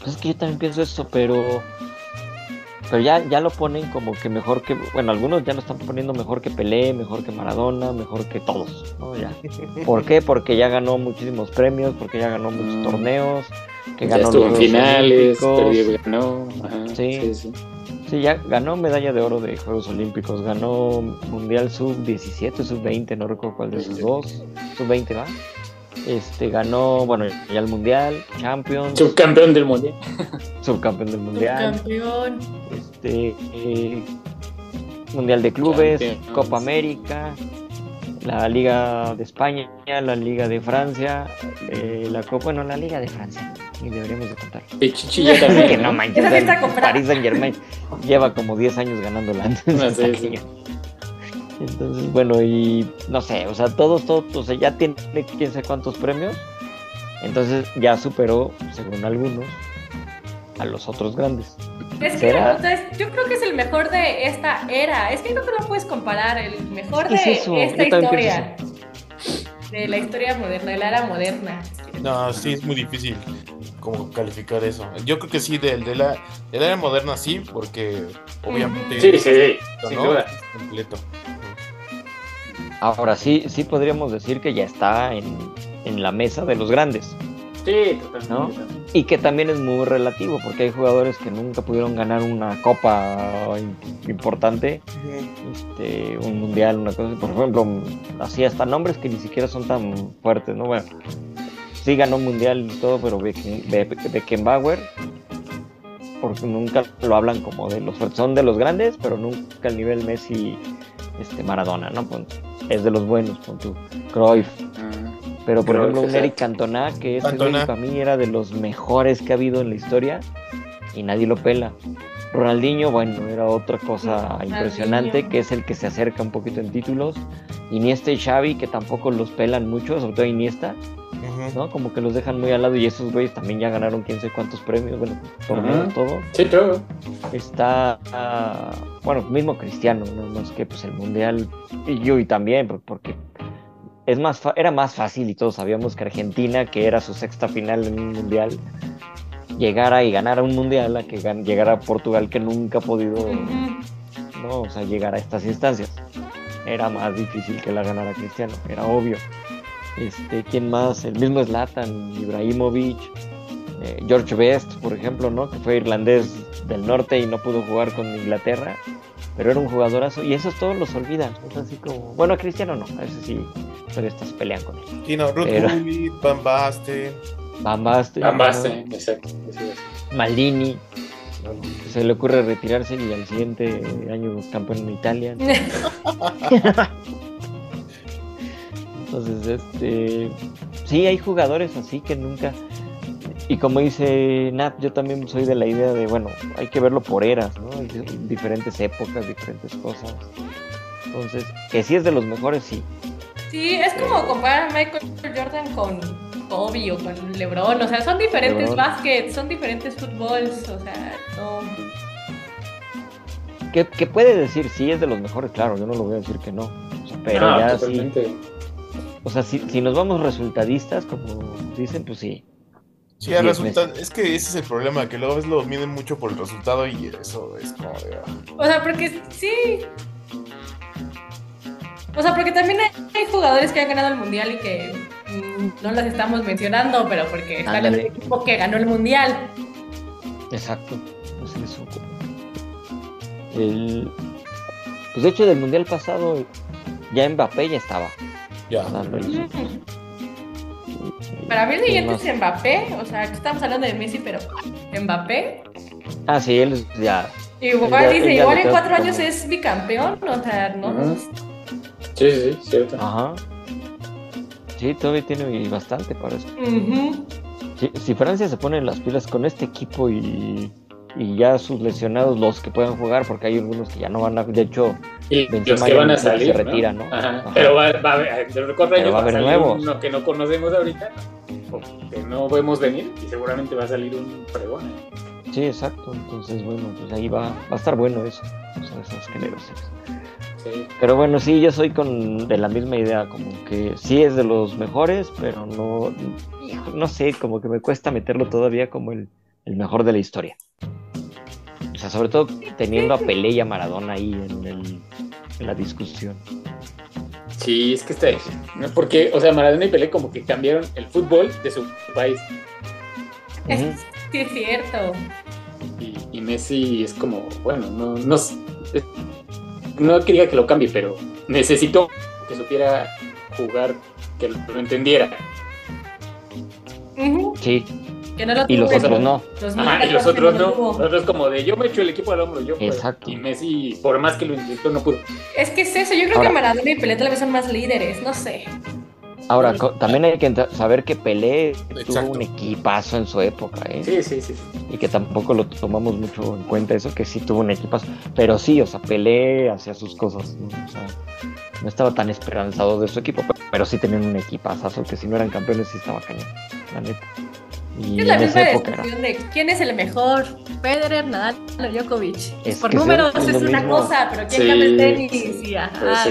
Pues es que yo también pienso eso, pero pero ya, ya lo ponen como que mejor que, bueno, algunos ya lo están poniendo mejor que Pelé, mejor que Maradona, mejor que todos, ¿no? Ya. ¿Por qué? Porque ya ganó muchísimos premios, porque ya ganó muchos Mm. torneos, que Ya ganó estuvo en los Juegos finales, ganó. Ajá, Sí. sí, sí. Sí, ya ganó medalla de oro de Juegos Olímpicos, ganó Mundial Sub-17, Sub-20, no recuerdo cuál de esos dos, Sub-20 va. Este, ganó, bueno, ya el Mundial, Champions, Subcampeón del mundial. subcampeón del Mundial, Campeón. este, eh, Mundial de Clubes, Champions. Copa América, la Liga de España, la Liga de Francia, eh, la Copa, bueno, la Liga de Francia, y deberíamos de contar. Pichichi ya también. *laughs* Que ¿no? no manches, el. Paris Saint Germain lleva como 10 años ganándola. Ah, sí, sí. Entonces, bueno, y no sé, o sea, todos, todos, o sea, ya tiene quién sabe cuántos premios. Entonces ya superó, según algunos, a los otros grandes. Es que o sea, es- yo creo que es el mejor de esta era. Es que no te lo puedes comparar. El mejor Es que de es esta yo historia. De la historia moderna, de la era moderna. No, sí, es muy difícil como calificar eso. Yo creo que sí, del de la, de la era moderna sí, porque obviamente Sí, sí, ¿no? sin duda. Es completo. Ahora sí, sí podríamos decir que ya está en, en la mesa de los grandes. Sí, totalmente. ¿No? Y que también es muy relativo, porque hay jugadores que nunca pudieron ganar una copa im- importante, este, un mundial, una cosa así. Por ejemplo, así hasta nombres que ni siquiera son tan fuertes, ¿no? Bueno, sí ganó mundial y todo, pero Becken- Be- Beckenbauer, porque nunca lo hablan como de los. Son de los grandes, pero nunca al nivel Messi, este, Maradona, ¿no? Pon- es de los buenos, con tu Cruyff. Ah, Pero por Cruyff, ejemplo, un. Eric Cantona, que güey para mí era de los mejores que ha habido en la historia y nadie lo pela. Ronaldinho, bueno, era otra cosa Ronaldinho. impresionante, que es el que se acerca un poquito en títulos. Iniesta y Xavi, que tampoco los pelan mucho, sobre todo Iniesta, ¿no? Como que los dejan muy al lado y esos güeyes también ya ganaron quién sabe cuántos premios, bueno, torneos, Ajá. todo. Sí, todo. Está, ah, bueno, mismo Cristiano, no más que pues el Mundial, y yo y también, por- porque es más fa- era más fácil y todos sabíamos que Argentina, que era su sexta final en un Mundial, llegara y ganara un Mundial a que gan- llegara Portugal que nunca ha podido. ¿no? O sea, llegar a estas instancias. Era más difícil que la ganara Cristiano, era obvio. Este, ¿quién más? El mismo Zlatan, Ibrahimovic, eh, George Best, por ejemplo, ¿no? Que fue irlandés del norte y no pudo jugar con Inglaterra, pero era un jugadorazo y esos todos los olvidan. Es así como, bueno, a Cristiano no, a ese sí, pero estas pelean con él. Sí, no, Ruth Pero- Gullit, Van Basten. Van Basten, Ambaste, ¿no? exacto. Maldini, se le ocurre retirarse y al siguiente año campeón en Italia. *laughs* Entonces, este, sí, hay jugadores así que nunca. Y como dice Nat, yo también soy de la idea de, bueno, hay que verlo por eras, ¿no? Hay diferentes épocas, diferentes cosas. Entonces, que sí es de los mejores, sí. Sí, es como comparar a Michael Jordan con Kobe o con LeBron. O sea, son diferentes LeBron. baskets, son diferentes fútbols. O sea, no. Que, que puede decir sí es de los mejores, claro, yo no lo voy a decir que no. O sea, pero No, ya sí. O sea, si, si nos vamos resultadistas, como dicen, pues sí. Sí, el resulta- es que ese es el problema, que luego ves lo miden mucho por el resultado y eso es como de... ah. O sea, porque sí. O sea, porque también hay, hay jugadores que han ganado el mundial y que mm, no las estamos mencionando, pero porque están en el equipo que ganó el mundial. Exacto. Pues eso. El, pues de hecho, del mundial pasado, ya Mbappé ya estaba. Ya. Para mí el ¿Quién siguiente es Mbappé, o sea, aquí estamos hablando de Messi, pero Mbappé. Ah, sí, él ya. Igual Ya- dice, ya igual en cuatro como- años es bicampeón, o sea, no. Ujú. Sí, sí, sí, cierto. Ajá. Sí, todavía tiene bastante para eso. Si, si Francia se pone las pilas con este equipo y, y ya sus lesionados, los que puedan jugar, porque hay algunos que ya no van a. De hecho, Y los que van a no- se salir. retira, ¿no? Ajá. Ajá. Pero va, va a haber, dentro de Pero va a haber salir nuevos. uno que no conocemos ahorita, o que no vemos venir, y seguramente va a salir un fregón. ¿eh? sí, exacto. Entonces, bueno, pues ahí va, va a estar bueno eso. O sea, esas generaciones. Sí. Pero bueno, sí, yo soy con de la misma idea, como que sí es de los mejores, pero no, no sé, como que me cuesta meterlo todavía como el, el mejor de la historia. Sea, sobre todo teniendo a Pelé y a Maradona ahí en, el- en la discusión. Sí, es que está. Porque, o sea, Maradona y Pelé como que cambiaron el fútbol de su país. Es-. Sí, es cierto. Y, y Messi es como, bueno, no, no, no que diga que lo cambie, pero necesito que supiera jugar, que lo, lo entendiera. Sí, Que no lo y los otros no. 2014 Ajá, y los otros no. Los otros como de yo me echo el equipo al hombro, yo puedo. Exacto. Y Messi, por más que lo intentó, no pudo. Es que es eso, yo creo Ahora- que Maradona y Pelé tal vez son más líderes, no sé. Ahora, también hay que saber que Pelé Exacto. tuvo un equipazo en su época, ¿eh? Sí, sí, sí. y que tampoco lo tomamos mucho en cuenta eso, que sí tuvo un equipazo, pero sí, o sea, Pelé hacía sus cosas, ¿no? O sea, no estaba tan esperanzado de su equipo, pero, pero sí tenían un equipazo, que si no eran campeones sí estaba cañón, la neta. Y Es la misma discusión de quién es el mejor, Federer, Nadal o Djokovic. Es Por números es una mismo. cosa, pero quién Sí, cambia el tenis sí, y ajá,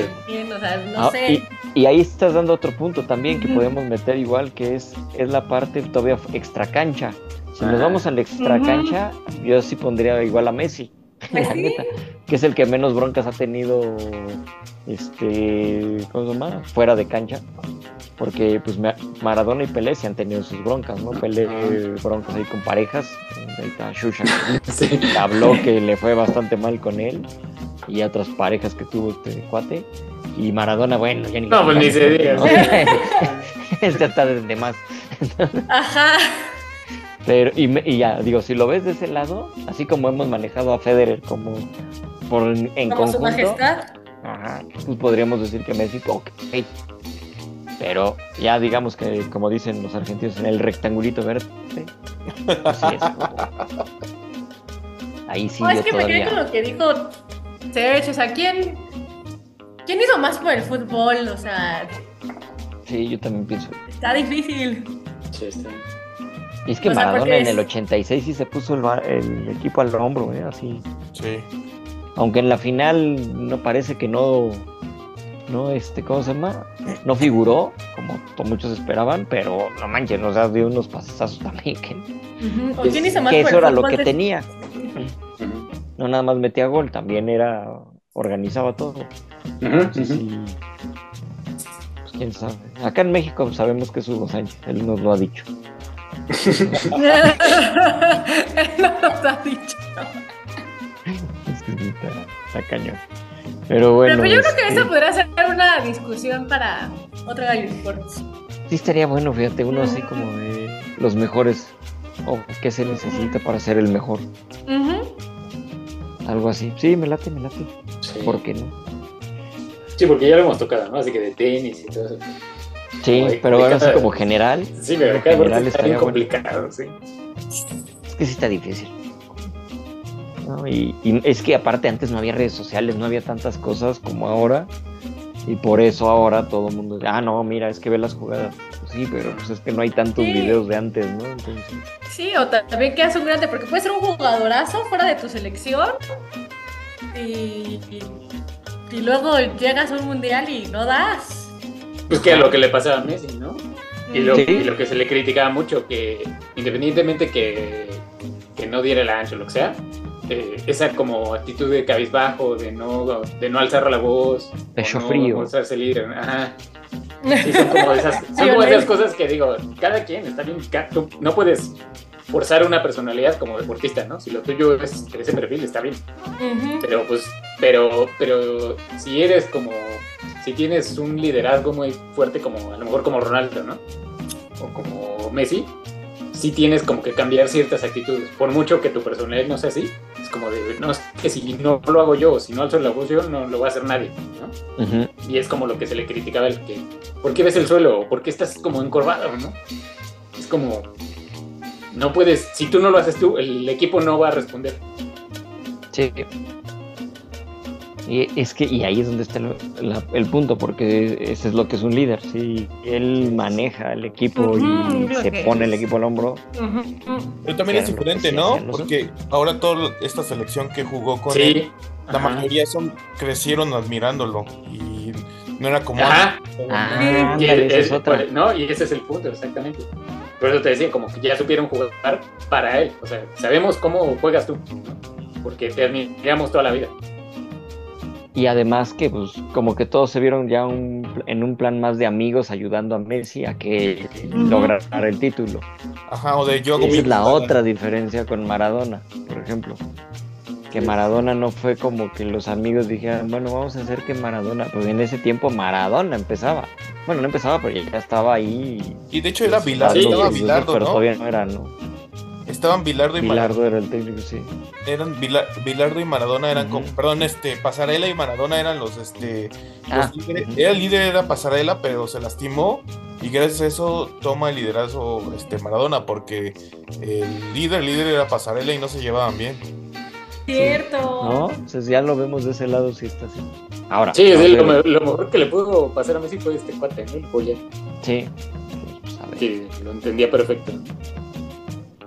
o sea, no Ah, sé. y, y ahí estás dando otro punto también que podemos meter igual, que es, es la parte todavía extra cancha. Si nos Ajá. vamos a la extra cancha, yo sí pondría igual a Messi. *laughs* Pues la sí. neta, que es el que menos broncas ha tenido este ¿cómo se llama? fuera de cancha porque pues Ma- Maradona y Pelé sí han tenido sus broncas ¿no? Pelé broncas ahí con parejas ahí está Shusha *laughs* Sí. que habló que le fue bastante mal con él y otras parejas que tuvo este cuate y Maradona bueno ya ni No, pues ni se diga. ¿no? *laughs* este está desde más Ajá. Pero, y, me- y ya, digo, si lo ves de ese lado, así como hemos manejado a Federer como por, en en Como su conjunto, majestad. ajá, pues podríamos decir que Messi, ok. Pero ya digamos que, como dicen los argentinos, en el rectangulito verde, pues sí es. Ahí sí No, es que me quedé con lo que dijo Serge, o sea, ¿quién, ¿quién hizo más por el fútbol? O sea, Sí, yo también pienso. está difícil. Sí, está. Y es que O sea, Maradona en el es- 86 sí se puso el, el equipo al hombro, ¿eh? Así. Sí. Aunque en la final no parece que no, no, este, ¿cómo se llama? No figuró, como to- muchos esperaban, pero no manches, nos ha dio unos pasazos también, que, Ujú. ¿O Es- quién hizo más que eso era lo que de- tenía. No nada más metía gol, también era, organizaba todo. Entonces, ujú. sí, pues quién sabe. Acá en México sabemos que es Hugo Sánchez, él nos lo ha dicho. *laughs* Él no nos ha dicho. Es que sí, está, está cañón. Pero bueno. Pero yo creo que este, eso podría ser una discusión para otro Gallo Sports. Sí estaría bueno, fíjate, uno así como de los mejores o qué se necesita para ser el mejor, Ujú. algo así. Sí, me late, me late. Sí. ¿Por qué no? Sí, porque ya lo hemos tocado, ¿no? Así que de tenis y todo eso. Sí, pero ahora sí como *laughs* general, Sí, pero acá general está bien bueno. complicado, sí. es que sí está difícil. ¿no? Y, y es que aparte antes no había redes sociales, no había tantas cosas como ahora. Y por eso ahora todo el mundo dice, ah, no, mira, es que ve las jugadas. Pues sí, pero pues es que no hay tantos Sí. videos de antes, ¿no? Entonces, Sí, o ta- también quedas un grande, porque puedes ser un jugadorazo fuera de tu selección y, y, y luego llegas a un mundial y no das. Pues que lo que le pasaba a Messi, ¿no? Y lo, Sí. y lo que se le criticaba mucho, que independientemente que, que no diera el ancho o lo que sea, eh, esa como actitud de cabizbajo, de no, de no alzar la voz, Pecho no frío. mostrarse líder. Ajá. *laughs* Sí, son como esas, son como esas cosas que digo, cada quien está bien, tú no puedes forzar una personalidad como deportista, ¿no? Si lo tuyo es ese perfil, está bien. Ujú. Pero pues, pero, pero si eres como, si tienes un liderazgo muy fuerte como, a lo mejor como Ronaldo, ¿no? O como Messi, sí tienes como que cambiar ciertas actitudes. Por mucho que tu personalidad no sea así, es como de, no, es que si no lo hago yo, si no alzo la yo, no lo va a hacer nadie, ¿no? Y es como lo que se le criticaba el que, ¿por qué ves el suelo? ¿O ¿Por qué estás como encorvado, no? Es como, no puedes, si tú no lo haces tú, el equipo no va a responder. Sí. Y es que, y ahí es donde está el, la- el punto, porque ese es lo que es un líder, sí. Él maneja el equipo y se pone el equipo al hombro. Ujú. Pero también es diferente, ¿no? Porque ahora toda esta selección que jugó con él, la Ajá. mayoría son crecieron admirándolo y no era como Ajá. Ah, Y ándale, esa es- es otra. por- no, y ese es el punto, exactamente. Por eso te decía, como que ya supieron jugar para él. O sea, sabemos cómo juegas tú, porque te admiramos toda la vida. Y además que, pues, como que todos se vieron ya un- en un plan más de amigos ayudando a Messi a que lograra el título. Ajá, o de yo Esa es la otra diferencia con Maradona, por ejemplo. Que Maradona no fue como que los amigos dijeran, bueno, vamos a hacer que Maradona, pues en ese tiempo Maradona empezaba. Bueno, no empezaba, pero ya estaba ahí. Y de hecho era Bilardo, Sí, estaba pero ¿no? todavía no era, ¿no? Estaban Bilardo y Maradona. Bilardo era el técnico, sí. Eran Bilardo y Maradona eran como, perdón, este, Pasarela y Maradona eran los, este, Ah, los líderes. Era el líder era Pasarela, pero se lastimó y gracias a eso toma el liderazgo, este, Maradona, porque el líder, el líder era Pasarela y no se llevaban bien. Cierto. ¿No? Entonces ya lo vemos de ese lado, sí está así. Ahora. Sí, sí, lo, me- lo mejor que le pudo pasar a Messi fue este cuate, ¿no? El Polla, Sí. Pues, a ver. que lo entendía perfecto.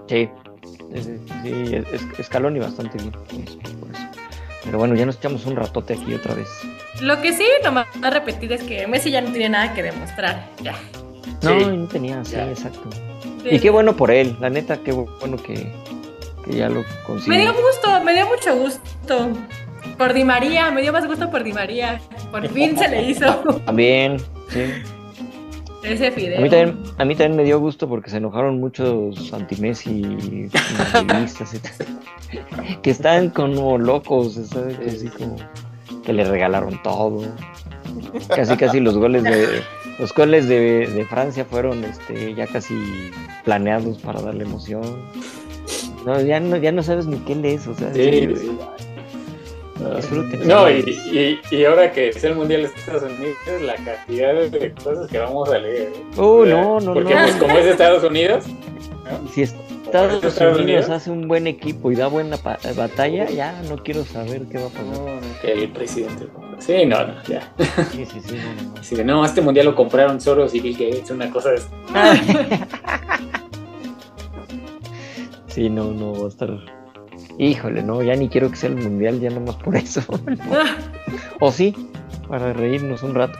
Sí, sí, sí, sí, es, es- Scaloni bastante bien. por eso. Pero bueno, ya nos echamos un ratote aquí otra vez. Lo que sí, nomás a repetir es que Messi ya no tiene nada que demostrar. Ya. No, Sí. no tenía, sí, Ya. exacto. Y qué bueno por él, la neta, qué bueno que, que ya lo consiguió. Me dio gusto, me dio mucho gusto. Por Di María, me dio más gusto por Di María. Por *laughs* fin se le hizo También, sí. Ese. A mí también, a mí también me dio gusto porque se enojaron muchos anti-Messi madridistas y tal, que están como locos, ¿sabes? Así como que le regalaron todo. Casi casi los goles de los goles de, de Francia fueron este ya casi planeados para darle emoción. No, ya no, ya no sabes ni qué lees, o sea, Sí, sí, sí. Disfruten. No, y, y, y ahora que es el Mundial de Estados Unidos, la cantidad de cosas que vamos a leer. ¿eh? Oh, sea, no, no, Porque no. pues como es Estados Unidos, ¿no? Si Estados Estados Unidos Unidos. hace un buen equipo y da buena pa- batalla, ya no quiero saber qué va a pasar. que el presidente. Sí, no, no, ya. Sí, sí, sí, no, no, no. De, no, este mundial lo compraron Soros y Bill Gates, una cosa de... *laughs* Sí, no, no va a estar. Híjole, no, ya ni quiero que sea el mundial, ya nomás por eso. *laughs* o sí, para reírnos un rato.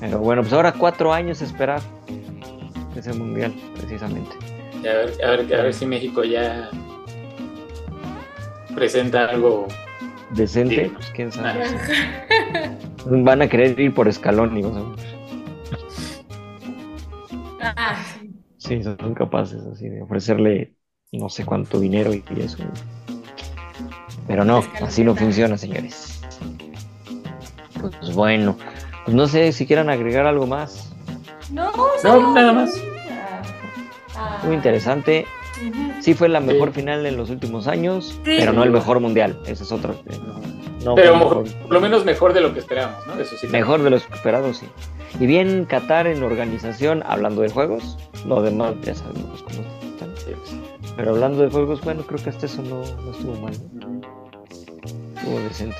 Pero bueno, pues ahora cuatro años esperar ese mundial, precisamente. A ver, a ver, a ver si México ya presenta algo. Decente, Sí. pues quién sabe. Ah. Van a querer ir por escalón, y. Ah, sí. Sí, son capaces así de ofrecerle no sé cuánto dinero y, eso. Pero no, así no funciona, señores. Pues bueno, pues no sé si quieran agregar algo más. No, No, nada más. Muy interesante. Sí fue la mejor Sí. final en los últimos años, Sí. pero no el mejor mundial. Ese es otro. eh, No, Pero mejor- por lo menos mejor de lo que esperábamos, ¿no? Eso sí. Mejor de lo esperado, sí. Y bien Qatar en organización, hablando de juegos, lo demás ya sabemos cómo están. Pero hablando de juegos, bueno, creo que hasta eso no, no estuvo mal, estuvo decente.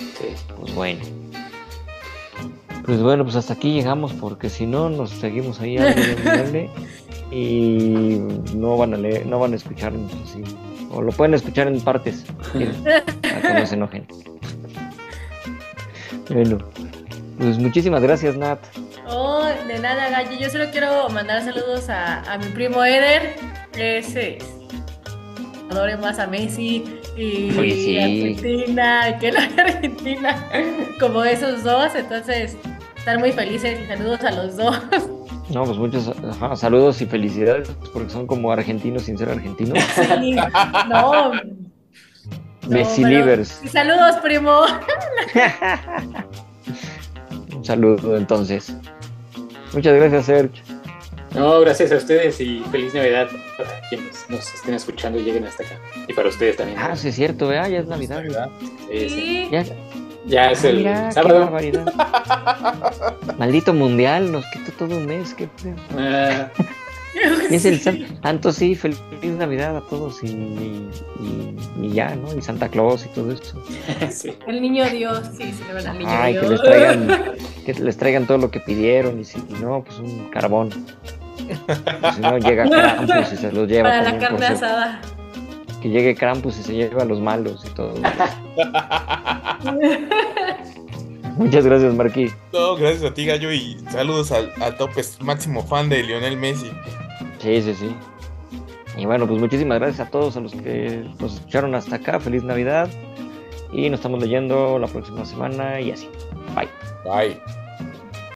Sí. Pues bueno. Pues bueno, pues hasta aquí llegamos porque si no nos seguimos ahí *laughs* y no van a leer, no van a escucharnos así. O lo pueden escuchar en partes, para que no se enojen. *laughs* Bueno, pues muchísimas gracias Nat. Oh, de nada, Gallo. Yo solo quiero mandar saludos a, a mi primo Eder. Ese es. adore más a Messi y Oye, sí. Argentina, que la Argentina, *laughs* como esos dos. Entonces, están muy felices y saludos a los dos. No, pues muchos ajá, saludos y felicidades, porque son como argentinos sin ser argentinos. *laughs* Sí, no. Messi livers. y saludos, primo. *laughs* Un saludo entonces. Muchas gracias, Sergio. No, gracias a ustedes y feliz Navidad para quienes nos estén escuchando y lleguen hasta acá. Y para ustedes también. Ah, sí es cierto, ¿verdad? Ya es Navidad. Sí, sí. Sí. Ya, Ya es el mira, sábado. *laughs* Maldito mundial, nos quitó todo un mes, qué feo. Ah, es el Santo, sí, feliz Navidad a todos y, y, y ya, ¿no? Y Santa Claus y todo eso. *laughs* sí. El niño Dios, sí, se le van al niño Ay, que Dios. les traigan, *laughs* que les traigan todo lo que pidieron y si no, pues un carbón. O si no, llega Krampus y se los lleva. Para la carne ser- asada. Que llegue Krampus y se lleva a los malos y todo. *laughs* Muchas gracias, Marquí. No, gracias a ti, Gallo, y saludos al, al top máximo fan de Lionel Messi. Sí, sí, sí. Y bueno, pues muchísimas gracias a todos a los que nos escucharon hasta acá. Feliz Navidad. Y nos estamos leyendo la próxima semana y así. Bye. Bye.